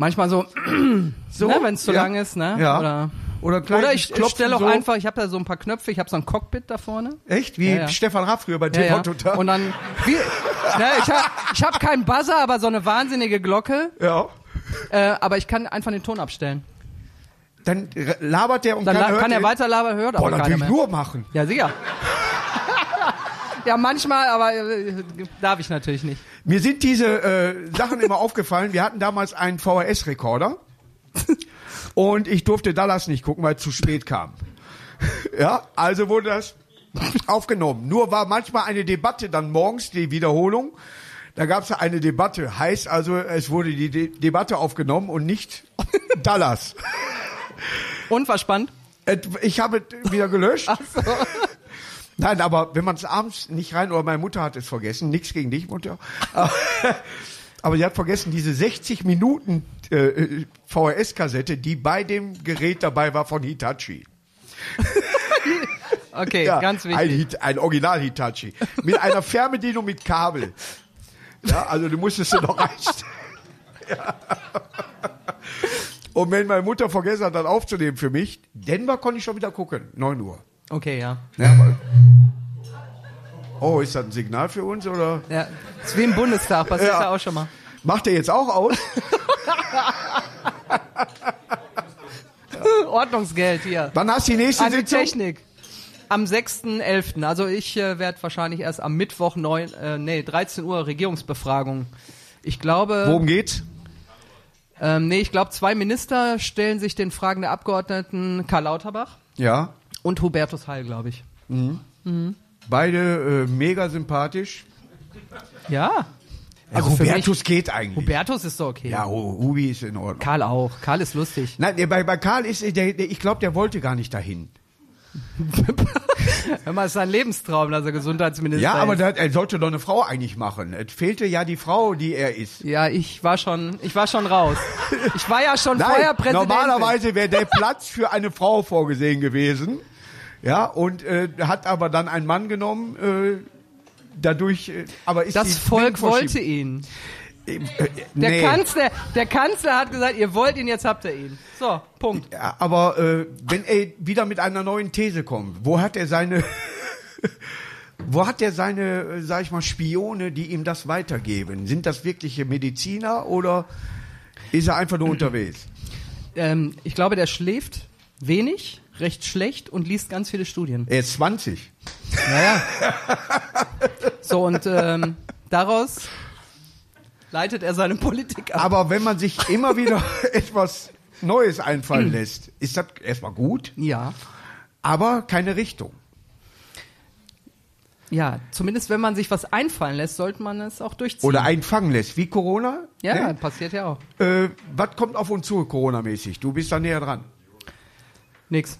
Manchmal so, So? ne, wenn es zu Ja. lang ist, ne? Ja. Oder, Oder, oder ich Klopfen stelle auch so. einfach, ich habe da so ein paar Knöpfe, ich habe so ein Cockpit da vorne. Echt? Wie Ja. Stefan Raff früher bei TV ja. Total. Und dann, wie, ne, ich habe ich hab keinen Buzzer, aber so eine wahnsinnige Glocke. ja. Äh, aber ich kann einfach den Ton abstellen. Dann labert der und Dann kann, kann er weiter labern, hört Boah, aber ich mehr. nur machen. Ja, sicher. Ja, manchmal, aber äh, darf ich natürlich nicht. Mir sind diese äh, Sachen immer aufgefallen. Wir hatten damals einen VHS-Rekorder und ich durfte Dallas nicht gucken, weil es zu spät kam. Ja, also wurde das aufgenommen. Nur war manchmal eine Debatte dann morgens, die Wiederholung. Da gab es eine Debatte. Heißt also, es wurde die De Debatte aufgenommen und nicht Dallas. Und war spannend. Et- Ich habe es wieder gelöscht. Nein, aber wenn man es abends nicht rein, oder meine Mutter hat es vergessen, nichts gegen dich, Mutter. Aber, sie hat vergessen, diese 60 Minuten äh, VHS-Kassette, die bei dem Gerät dabei war von Hitachi. Okay, Ja, ganz Ein, wichtig. Hit, ein Original Hitachi. Mit einer Fernbedienung mit Kabel. Ja, also du musstest du noch reichen. Ja. Und wenn meine Mutter vergessen hat, dann aufzunehmen für mich, Denver konnte ich schon wieder gucken. 9 Uhr. Okay, ja. Ja, aber oh, ist das ein Signal für uns oder Ja, ist wie im Bundestag, passiert Ja. ja. auch schon mal. macht der jetzt auch aus? Ordnungsgeld hier. Wann hast du die nächste An Sitzung? Technik. Am 6.11. Also ich äh, werde wahrscheinlich erst am Mittwoch 9, äh, nee, 13 Uhr Regierungsbefragung. Ich glaube, Worum geht's? ähm, nee, ich glaube, zwei Minister stellen sich den Fragen der Abgeordneten Karl Lauterbach Ja, und Hubertus Heil, glaube ich. Beide äh, mega sympathisch. Ja. Also Also für Hubertus geht eigentlich. Hubertus ist so okay. ja, Hubi ist in Ordnung. Karl auch. Karl ist lustig. Nein, bei, bei Karl ist der, der ich glaube, der wollte gar nicht dahin. Hör mal, ist sein Lebenstraum, dass er Gesundheitsminister Ja, aber ist. da, er sollte doch eine Frau eigentlich machen. Es fehlte ja die Frau, die er ist. Ja, ich war schon, ich war schon raus. Ich war ja schon vorher Präsident. normalerweise wäre der Platz für eine Frau vorgesehen gewesen. Ja, und äh, hat aber dann einen Mann genommen, äh, dadurch, äh, aber ist Das Volk wollte ihn. Äh, Der, nee. Kanzler, der Kanzler hat gesagt, ihr wollt ihn, jetzt habt ihr ihn. So, Punkt. Ja, aber äh, wenn er wieder mit einer neuen These kommt, wo hat er seine, wo hat er seine, äh, sag ich mal, Spione, die ihm das weitergeben? Sind das wirkliche Mediziner oder ist er einfach nur unterwegs? Ähm, ich glaube, der schläft wenig, recht schlecht und liest ganz viele Studien. Er ist 20. Naja. So, und ähm, daraus leitet er seine Politik ab. Aber wenn man sich immer wieder etwas Neues einfallen lässt, ist das erstmal gut, Ja. aber keine Richtung. Ja, zumindest wenn man sich was einfallen lässt, sollte man es auch durchziehen. Oder einfangen lässt, wie Corona. ja, Ne? passiert ja auch. Äh, was kommt auf uns zu, Corona-mäßig? Du bist da näher dran. Nix.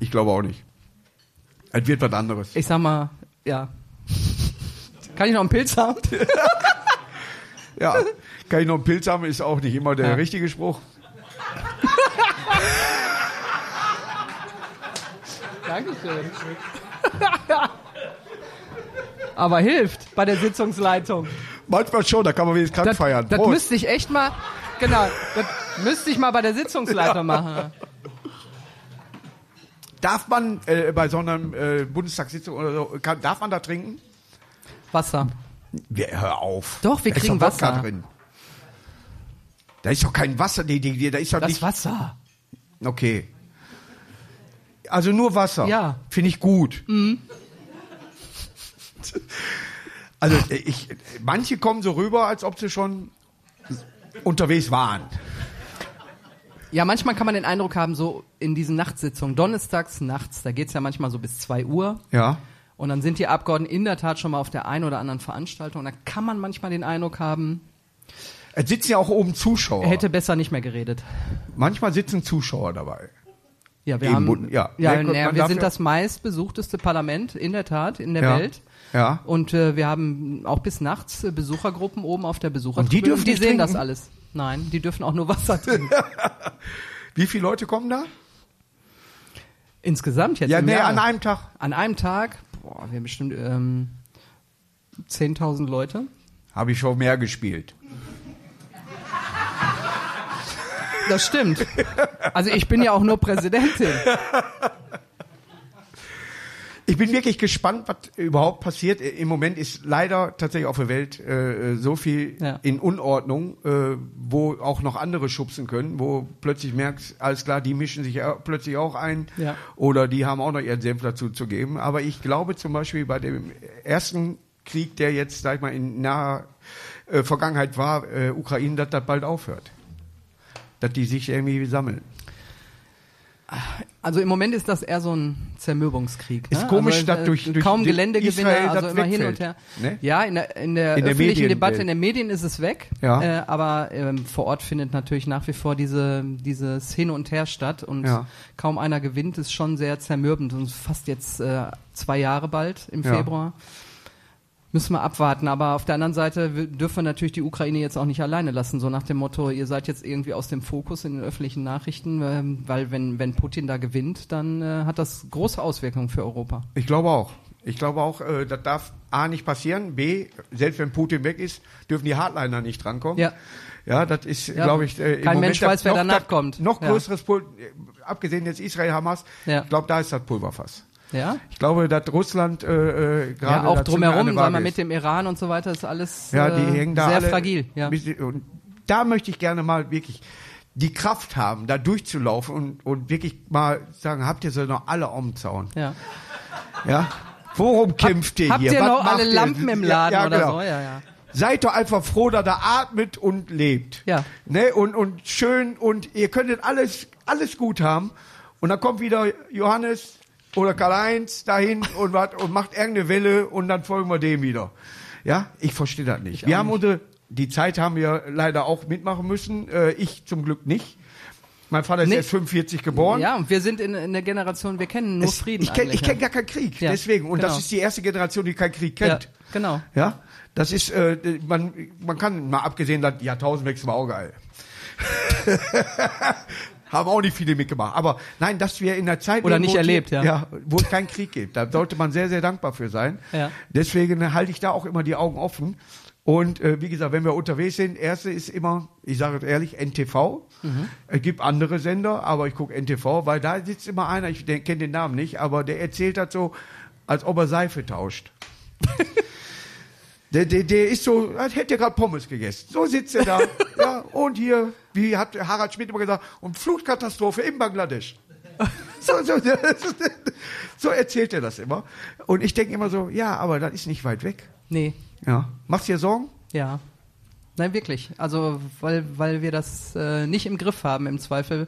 Ich glaube auch nicht. Es wird was anderes. Ich sag mal, ja. Kann ich noch einen Pilz haben? Ja, kann ich noch einen Pilz haben, ist auch nicht immer der Ja. richtige Spruch. Dankeschön. Aber hilft bei der Sitzungsleitung. Manchmal schon, da kann man wenigstens krank Das, feiern. das Prost. müsste ich echt mal, genau, das müsste ich mal bei der Sitzungsleitung machen. Darf man äh, bei so einer äh, Bundestagssitzung oder so, kann, darf man da trinken? Wasser. Wir, hör auf. Doch, wir da ist kriegen doch Wodka Wasser. drin. Da ist doch kein Wasser, die, die, die, da ist doch Das nicht. Wasser. Okay. Also nur Wasser. Ja. Mhm. Finde ich gut. Also äh, ich, manche kommen so rüber, als ob sie schon unterwegs waren. Ja, manchmal kann man den Eindruck haben, so in diesen Nachtsitzungen, donnerstags nachts, da geht's ja manchmal so bis 2 Uhr. Ja. Und dann sind die Abgeordneten in der Tat schon mal auf der einen oder anderen Veranstaltung. Da kann man manchmal den Eindruck haben, Es sitzen ja auch oben Zuschauer. er hätte besser nicht mehr geredet. Manchmal sitzen Zuschauer dabei. Ja, wir haben, ja. ja, Ja, man wir sind ja- das meistbesuchteste Parlament in der Tat in der Ja. Welt. Ja. Und äh, wir haben auch bis nachts äh, Besuchergruppen oben auf der Besuchertribüne. Und die dürfen die nicht sehen trinken? das alles. Nein, die dürfen auch nur Wasser trinken. Wie viele Leute kommen da? Insgesamt jetzt Ja, nee, Jahr. an einem Tag. An einem Tag, boah, wir haben bestimmt ähm, 10.000 Leute. Habe ich schon mehr gespielt. Das stimmt. Also ich bin ja auch nur Präsidentin. Ich bin wirklich gespannt, was überhaupt passiert. Im Moment ist leider tatsächlich auf der Welt äh, so viel Ja. in Unordnung, äh, wo auch noch andere schubsen können, wo plötzlich merkst, alles klar, die mischen sich ja plötzlich auch ein Ja. oder die haben auch noch ihren Senf dazu zu geben. Aber ich glaube zum Beispiel bei dem ersten Krieg, der jetzt, sag ich mal, in naher äh, Vergangenheit war, äh, Ukraine, dass das bald aufhört. Dass die sich irgendwie sammeln. Also im Moment ist das eher so ein Zermürbungskrieg. Ist ne? komisch, also, dass durch- durch kaum Geländegewinner, Israel also immer hin und her. ne? Ja, in der, in der In der öffentlichen Medienwelt. Debatte, in den Medien ist es weg. Ja. Äh, aber ähm, vor Ort findet natürlich nach wie vor diese, dieses Hin und Her statt und Ja. kaum einer gewinnt, ist schon sehr zermürbend und fast jetzt äh, zwei Jahre bald im Ja. Februar. Müssen wir abwarten, aber auf der anderen Seite dürfen wir natürlich die Ukraine jetzt auch nicht alleine lassen, so nach dem Motto, ihr seid jetzt irgendwie aus dem Fokus in den öffentlichen Nachrichten, ähm, weil wenn, wenn Putin da gewinnt, dann äh, hat das große Auswirkungen für Europa. Ich glaube auch. Ich glaube auch, äh, das darf A nicht passieren. B, selbst wenn Putin weg ist, dürfen die Hardliner nicht drankommen. Ja. Ja, das ist, Ja, glaube ich, äh, kein Moment Mensch weiß, wer danach kommt. Noch Ja. größeres Pul äh, abgesehen jetzt Israel, Hamas. Ja. Ich glaube, da ist das Pulverfass. Ja? Ich glaube, dass Russland äh, äh, gerade Ja, auch drumherum, wir Waage mit dem Iran und so weiter, ist alles Ja, die äh, hängen da sehr fragil. Ja. Und da möchte ich gerne mal wirklich die Kraft haben, da durchzulaufen und, und wirklich mal sagen, habt ihr sie noch alle am Zaun? Ja. Ja? Worum kämpft ihr Habt hier? ihr Was noch alle ihr? Lampen im Ja, Laden ja, oder genau. so? Ja, ja. Seid doch einfach froh, dass er atmet und lebt. Ja. Ne? Und, und schön und ihr könntet alles, alles gut haben. Und dann kommt wieder Johannes oder Karl-Heinz dahin und, wat, und macht irgendeine Welle und dann folgen wir dem wieder. Ja, ich verstehe das nicht. wir haben unsere, die Zeit haben wir leider auch mitmachen müssen. Äh, ich zum Glück nicht. Mein Vater ist Nee. erst 45 geboren. Ja, und wir sind in, in der Generation, wir kennen nur Es- Frieden. ich kenne kenn ja. gar keinen Krieg, Ja, deswegen. Und das genau. ist die erste Generation, die keinen Krieg Ja, kennt. genau. Ja, das ist, äh, man, man kann mal abgesehen, das Jahrtausendwechsel war auch geil. Haben auch nicht viele mitgemacht. Aber nein, dass wir in der Zeit Oder nicht wo erlebt, die, ja. ja. Wo es keinen Krieg gibt. Da sollte man sehr, sehr dankbar für sein. Ja. Deswegen halte ich da auch immer die Augen offen. Und äh, wie gesagt, wenn wir unterwegs sind, erste ist immer, ich sage es ehrlich, NTV. Es gibt andere Sender, aber ich gucke NTV, weil da sitzt immer einer, ich kenne den Namen nicht, aber der erzählt das so, als ob er Seife tauscht. Der, der, der ist so, als hätte er gerade Pommes gegessen. So sitzt er da. ja, und hier, wie hat Harald Schmidt immer gesagt, und Flutkatastrophe in Bangladesch. So, so, so erzählt er das immer. Und ich denke immer so, ja, aber das ist nicht weit weg. Nee, Ja. Machst du dir Sorgen? ja. Nein, wirklich. Also, weil, weil wir das äh, nicht im Griff haben, im Zweifel.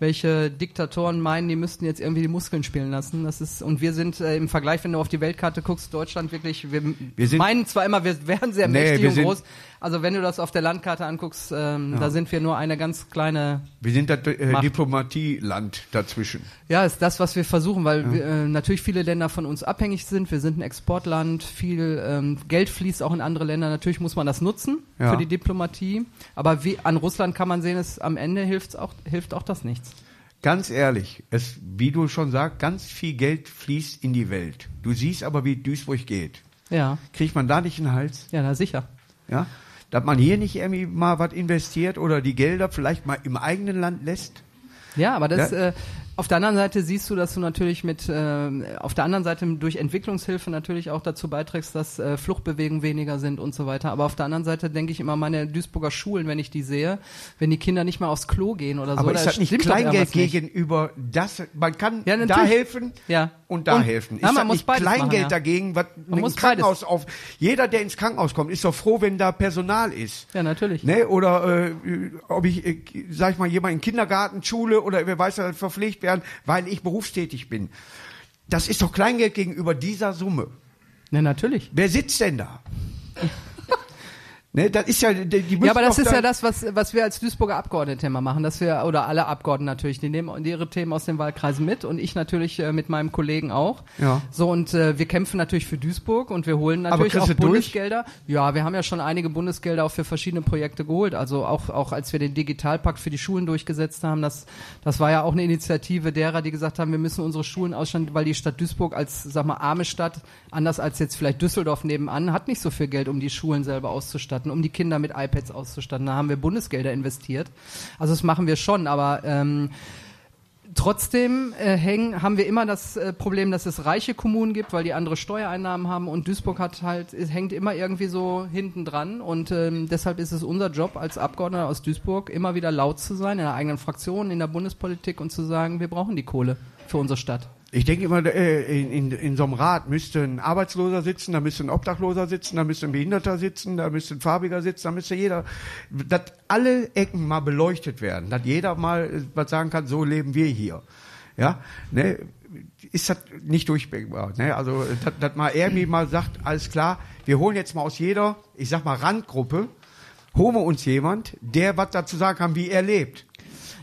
Welche Diktatoren meinen, die müssten jetzt irgendwie die Muskeln spielen lassen. Das ist, und wir sind äh, im Vergleich, wenn du auf die Weltkarte guckst, Deutschland wirklich, wir, Wir sind- meinen zwar immer, wir wären sehr Nee, mächtig wir und sind- groß. Also wenn du das auf der Landkarte anguckst, ähm, da sind wir nur eine ganz kleine Wir sind das äh. Diplomatieland dazwischen. Ja, ist das, was wir versuchen, weil wir, äh, natürlich viele Länder von uns abhängig sind. Wir sind ein Exportland, viel ähm, Geld fließt auch in andere Länder. Natürlich muss man das nutzen Ja. für die Diplomatie. Aber wie, an Russland kann man sehen, es am Ende hilft's auch, hilft auch das nichts. Ganz ehrlich, es, wie du schon sagst, ganz viel Geld fließt in die Welt. Du siehst aber, wie Duisburg geht. Ja, Kriegt man da nicht einen Hals? ja, na sicher. Ja? Dass man hier nicht irgendwie mal was investiert oder die Gelder vielleicht mal im eigenen Land lässt? Ja, aber das, Ja. äh, auf der anderen Seite siehst du, dass du natürlich mit, äh, auf der anderen Seite durch Entwicklungshilfe natürlich auch dazu beiträgst, dass äh, Fluchtbewegungen weniger sind und so weiter. Aber auf der anderen Seite denke ich immer, meine Duisburger Schulen, wenn ich die sehe, wenn die Kinder nicht mehr aufs Klo gehen oder so, Aber da ist das nicht Kleingeld gegenüber das? Man kann Ja, da helfen Ja. Und da Und- helfen. Ist Ja, man das muss Kleingeld machen, ja. dagegen, was ein muss Krankenhaus auf? Jeder, der ins Krankenhaus kommt, ist doch froh, wenn da Personal ist. Ja, natürlich. Ne? Oder äh, ob ich, äh, sag ich mal, jemand in Kindergarten, Schule oder wer weiß, verpflegt werden, weil ich berufstätig bin. Das ist doch Kleingeld gegenüber dieser Summe. Ja, natürlich. Wer sitzt denn da? Ne, das ist ja, die, müssen Ja, aber das ist ja das, was, was wir als Duisburger Abgeordnete immer machen, dass wir, oder alle Abgeordneten natürlich, die nehmen ihre Themen aus den Wahlkreisen mit und ich natürlich äh, mit meinem Kollegen auch. Ja. So, und äh, wir kämpfen natürlich für Duisburg und wir holen natürlich auch du durch? Bundesgelder. Ja, wir haben ja schon einige Bundesgelder auch für verschiedene Projekte geholt. Also auch, auch als wir den Digitalpakt für die Schulen durchgesetzt haben, das, das war ja auch eine Initiative derer, die gesagt haben, wir müssen unsere Schulen ausstatten, weil die Stadt Duisburg als, sag mal, arme Stadt, anders als jetzt vielleicht Düsseldorf nebenan, hat nicht so viel Geld, um die Schulen selber auszustatten, um die Kinder mit iPads auszustatten. Da haben wir Bundesgelder investiert. Also das machen wir schon, aber ähm, Trotzdem äh, hängen, haben wir immer das äh, Problem, dass es reiche Kommunen gibt, weil die andere Steuereinnahmen haben und Duisburg hat halt, es hängt immer irgendwie so hinten dran und ähm, deshalb ist es unser Job als Abgeordneter aus Duisburg, immer wieder laut zu sein in der eigenen Fraktion, in der Bundespolitik und zu sagen, wir brauchen die Kohle für unsere Stadt. Ich denke immer, äh, in, in, in so einem Rat müsste ein Arbeitsloser sitzen, da müsste ein Obdachloser sitzen, da müsste ein Behinderter sitzen, da müsste ein Farbiger sitzen, da müsste jeder, dass alle Ecken mal beleuchtet werden, dass jeder mal äh, was sagen kann, so leben wir hier. Ja, ne, ist das nicht durchbringbar. Ne? Also, dass, dass mal irgendwie mal sagt, alles klar, wir holen jetzt mal aus jeder, ich sag mal, Randgruppe, holen wir uns jemand, der was dazu sagen kann, wie er lebt.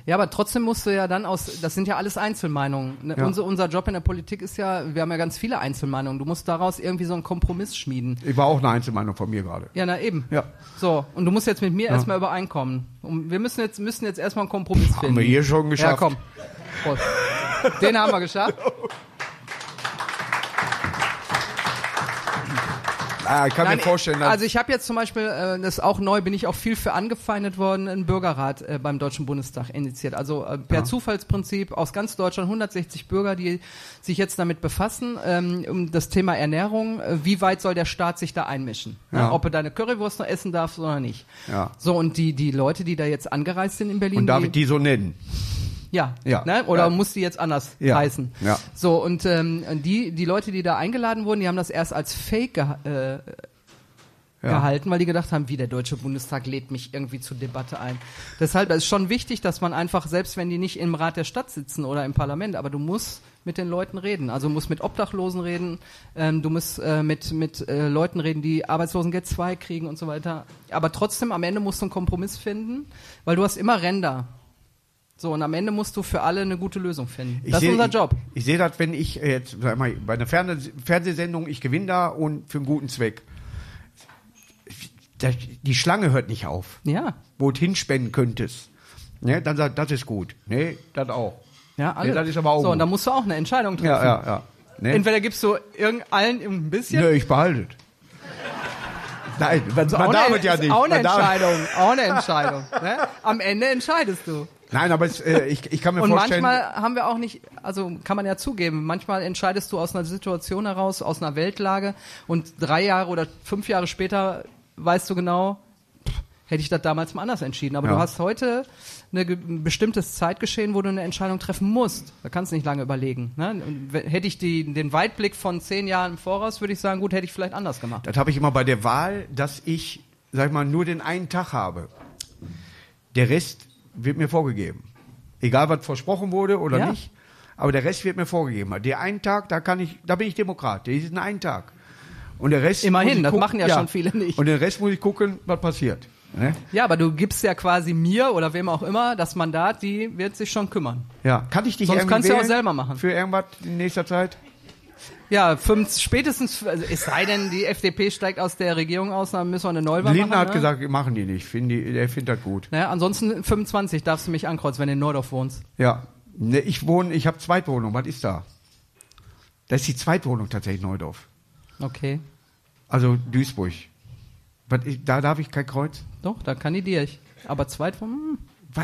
Ja, aber trotzdem musst du ja dann aus, das sind ja alles Einzelmeinungen. Ne? Ja. Unser, unser Job in der Politik ist ja, wir haben ja ganz viele Einzelmeinungen. Du musst daraus irgendwie so einen Kompromiss schmieden. Ich war auch eine Einzelmeinung von mir gerade. Ja, na eben. Ja. So, und du musst jetzt mit mir erstmal übereinkommen. Und wir müssen jetzt, müssen jetzt erstmal einen Kompromiss finden. Haben wir hier schon Ja, geschafft. komm. Prost. Den haben wir geschafft. Ah, ich kann Nein, mir vorstellen, also ich habe jetzt zum Beispiel, äh, das ist auch neu, bin ich auch viel für angefeindet worden, einen Bürgerrat äh, beim Deutschen Bundestag initiiert. Also äh, per Zufallsprinzip aus ganz Deutschland 160 Bürger, die sich jetzt damit befassen, ähm, um das Thema Ernährung. Äh, wie weit soll der Staat sich da einmischen? Ja. Ob er deine Currywurst noch essen darf oder nicht. Ja. So, und die, die Leute, die da jetzt angereist sind in Berlin, Und darf die, ich die so nennen? Ja. Ja. Ne? Oder Ja. muss die jetzt anders Ja. heißen? Ja. So, und ähm, die, die Leute, die da eingeladen wurden, die haben das erst als Fake geha äh, gehalten, weil die gedacht haben, wie der Deutsche Bundestag lädt mich irgendwie zur Debatte ein. Deshalb ist schon wichtig, dass man einfach, selbst wenn die nicht im Rat der Stadt sitzen oder im Parlament, aber du musst mit den Leuten reden. Also du musst mit Obdachlosen reden, ähm, du musst äh, mit, mit äh, Leuten reden, die Arbeitslosengeld 2 kriegen und so weiter. Aber trotzdem, am Ende musst du einen Kompromiss finden, weil du hast immer Ränder. So, und am Ende musst du für alle eine gute Lösung finden. Ich das seh- ist unser Job. Ich, ich sehe das, wenn ich äh, jetzt sag mal, bei einer Ferne Fernsehsendung, ich gewinne da und für einen guten Zweck. Das, die Schlange hört nicht auf, Ja. wo du hinspenden könntest. Ne, dann sagt, das ist gut. Nee, das auch. Ja, alle. Ja, das ist aber auch so, und gut. da musst du auch eine Entscheidung treffen. Ja, ja, ja. Ne? Entweder gibst du irgendein ein bisschen Nö, ich behalte es. Nein, man, man darf es ja nicht. Auch eine Man Entscheidung. Auch eine Entscheidung. Ne? Am Ende entscheidest du. Nein, aber es, äh, ich, ich kann mir Und vorstellen. manchmal haben wir auch nicht, also kann man ja zugeben, manchmal entscheidest du aus einer Situation heraus, aus einer Weltlage und drei Jahre oder fünf Jahre später weißt du genau, pff, hätte ich das damals mal anders entschieden. Aber Ja. du hast heute eine, ein bestimmtes Zeitgeschehen, wo du eine Entscheidung treffen musst. Da kannst du nicht lange überlegen. Ne? Und hätte ich die, den Weitblick von zehn Jahren im Voraus, würde ich sagen, gut, hätte ich vielleicht anders gemacht. Das habe ich immer bei der Wahl, dass ich, sag ich mal, nur den einen Tag habe. Der Rest wird mir vorgegeben. Egal, was versprochen wurde oder Ja. nicht. Aber der Rest wird mir vorgegeben. Der einen Tag, da kann ich, da bin ich Demokrat. Diesen einen Tag. Und der Rest. Immerhin, das gucken- machen ja schon viele nicht. Und den Rest muss ich gucken, was passiert. Ne? Ja, aber du gibst ja quasi mir oder wem auch immer das Mandat, die wird sich schon kümmern. Ja. Kann ich dich Sonst kannst du ja auch wählen selber machen. Für irgendwas in nächster Zeit? Ja, fünf, spätestens, also es sei denn, die FDP steigt aus der Regierung aus, dann müssen wir eine Neuwahl Lindner machen. hat ne? gesagt, machen die nicht. Find die, der findet das gut. Naja, ansonsten 25 darfst du mich ankreuzen, wenn du in Neudorf wohnst. Ja. Ne, ich wohne, ich habe Zweitwohnung. Was ist da? Das ist die Zweitwohnung tatsächlich Neudorf. Okay. Also Duisburg. Was, da darf ich kein Kreuz? Doch, da kandidiere ich. Aber zweit hm.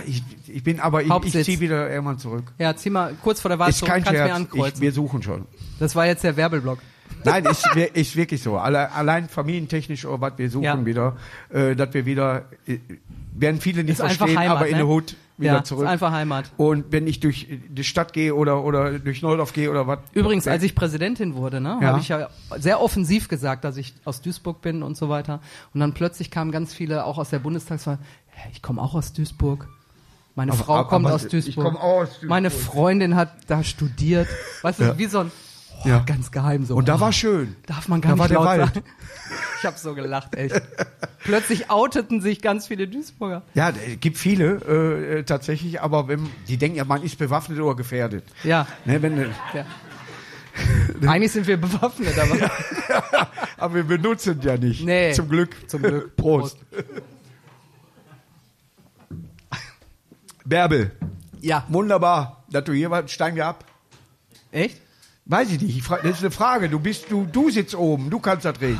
Ich, ich bin aber, ich, ich ziehe wieder irgendwann zurück. Ja, zieh mal kurz vor der Wahl Ist zurück, kein kannst mir Scherz. Ich, ankreuzen. wir suchen schon. das war jetzt der Werbeblock. Nein, ist, ist wirklich so. Alle, allein familientechnisch oder was wir suchen Ja. wieder, äh, dass wir wieder, äh, werden viele nicht Ist verstehen, Heimat, aber in ne? der Hut wieder ja, zurück. ist einfach Heimat. Und wenn ich durch die Stadt gehe oder, oder durch Neudorf gehe oder was. Übrigens, als ich Präsidentin wurde, ne, Ja. habe ich ja sehr offensiv gesagt, dass ich aus Duisburg bin und so weiter. Und dann plötzlich kamen ganz viele auch aus der Bundestagswahl. "Hä, Ich komme auch aus Duisburg. Meine Aber- Frau aber- kommt aber aus ich Duisburg. komm auch aus Duisburg. Meine Freundin hat da studiert. Weißt du, Ja. wie so ein oh, Ja. ganz geheim so. Und da oh, war schön. darf man gar da nicht war der Wald. sagen. Ich habe so gelacht, echt. Plötzlich outeten sich ganz viele Duisburger. Ja, es gibt viele äh, äh, tatsächlich, aber wenn, die denken ja, man ist bewaffnet oder gefährdet. Ja. Ne, wenn, äh, ja. Eigentlich sind wir bewaffnet, aber aber wir benutzen ja nicht. Nee. Zum Glück. zum Glück. Prost. Bärbel, Ja. wunderbar, dass du hier warst. Steigen wir ab? Echt? Weiß ich nicht. Ich Das ist eine Frage. Du bist, du, du sitzt oben. Du kannst das regeln.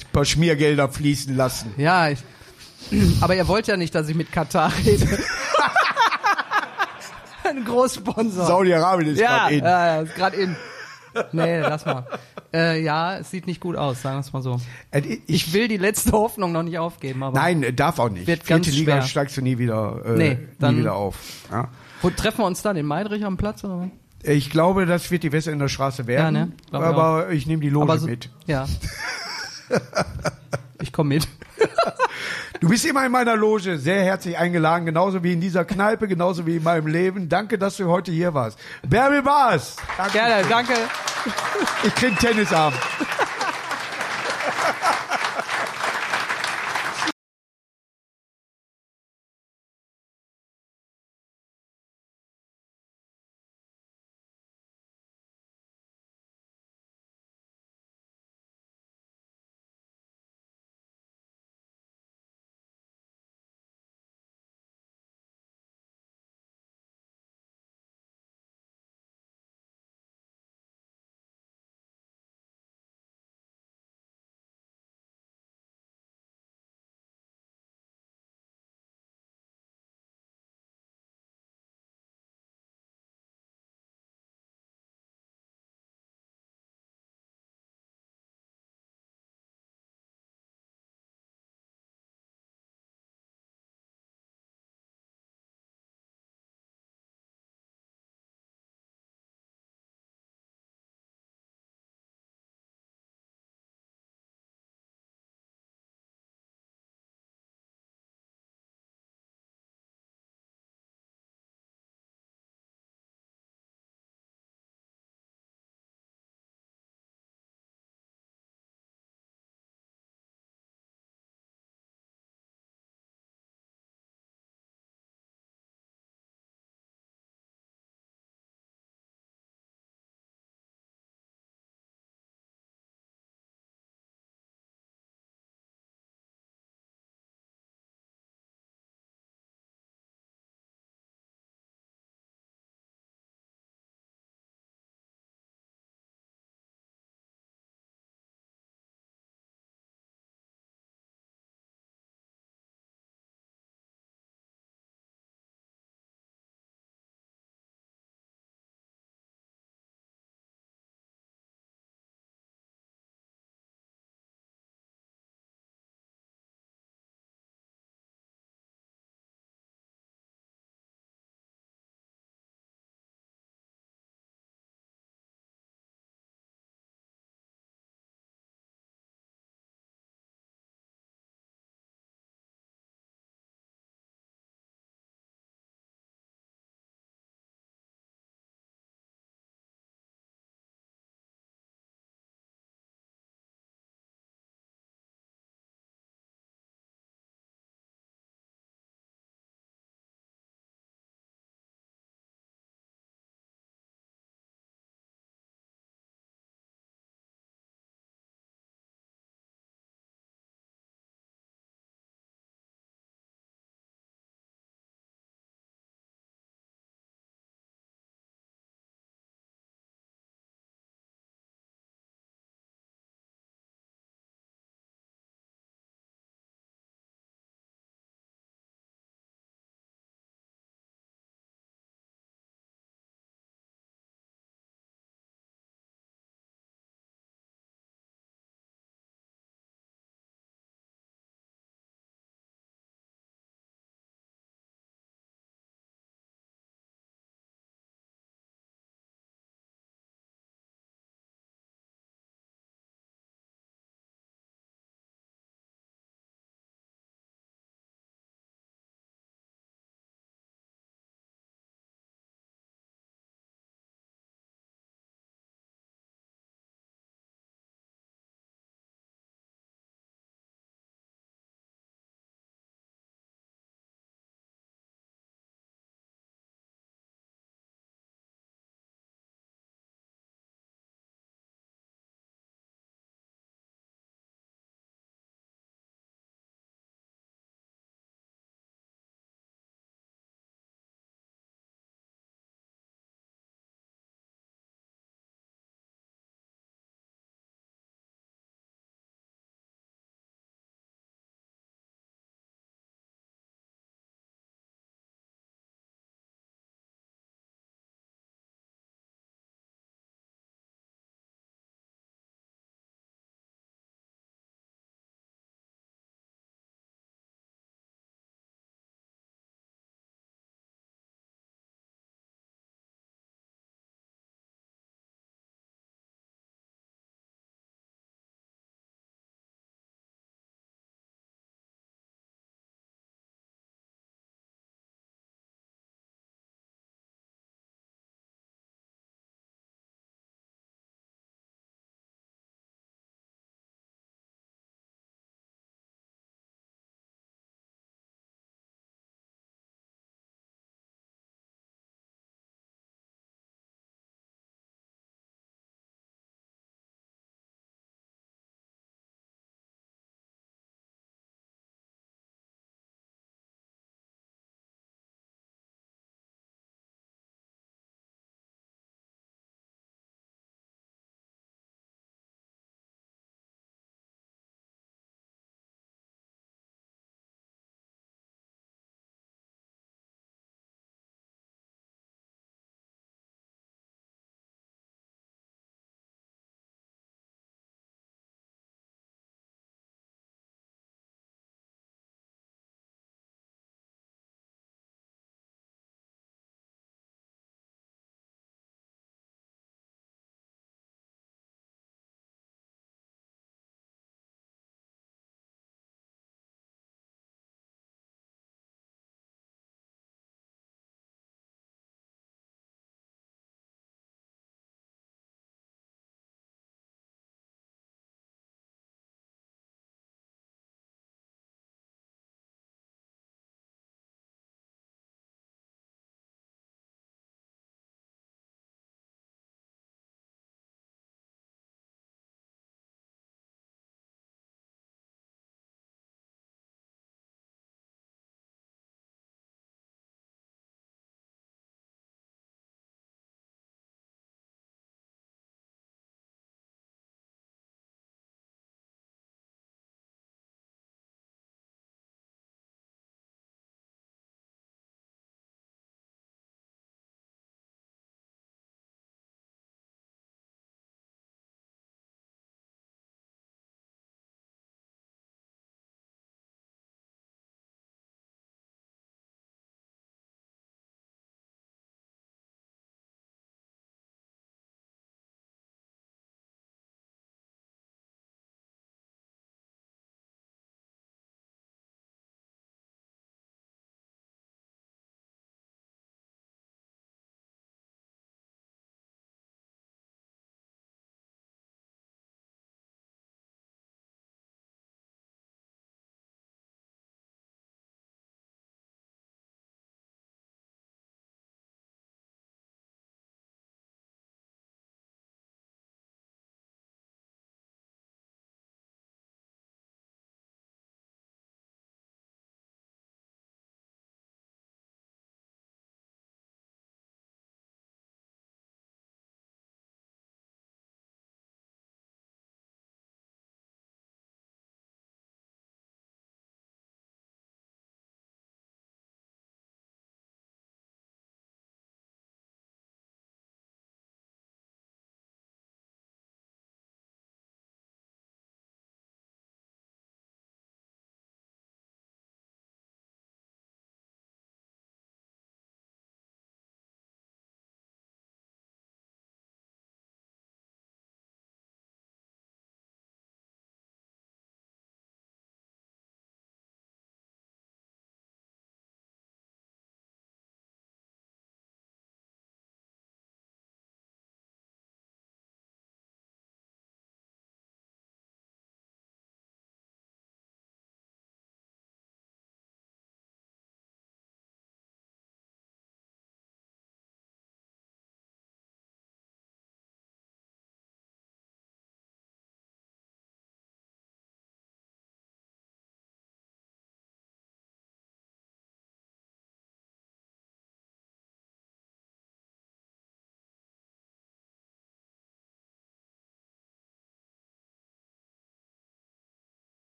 Ein paar Schmiergelder fließen lassen. Ja, ich, aber ihr wollt ja nicht, dass ich mit Katar rede. Ein Großsponsor. Saudi-Arabien ist ja, gerade in. ja, ja, ist gerade in. Nee, lass mal. Äh, ja, es sieht nicht gut aus, sagen wir es mal so. Äh, Ich, Ich will die letzte Hoffnung noch nicht aufgeben, aber Nein, äh, darf auch nicht. Wird Vierte ganz Liga schwer. steigst du nie wieder, äh, Nee, dann- nie wieder auf. Ja. wo treffen wir uns dann? In Meidrich am Platz? Oder? Ich glaube, das wird die Weste in der Straße werden. Ja, ne? Glaub ich aber ich nehme die Loge Aber so, mit. Ja. Ich komme mit. Du bist immer in meiner Loge sehr herzlich eingeladen, genauso wie in dieser Kneipe, genauso wie in meinem Leben. Danke, dass du heute hier warst. Bärbel Bars. Gerne, danke. Ich krieg Tennisabend.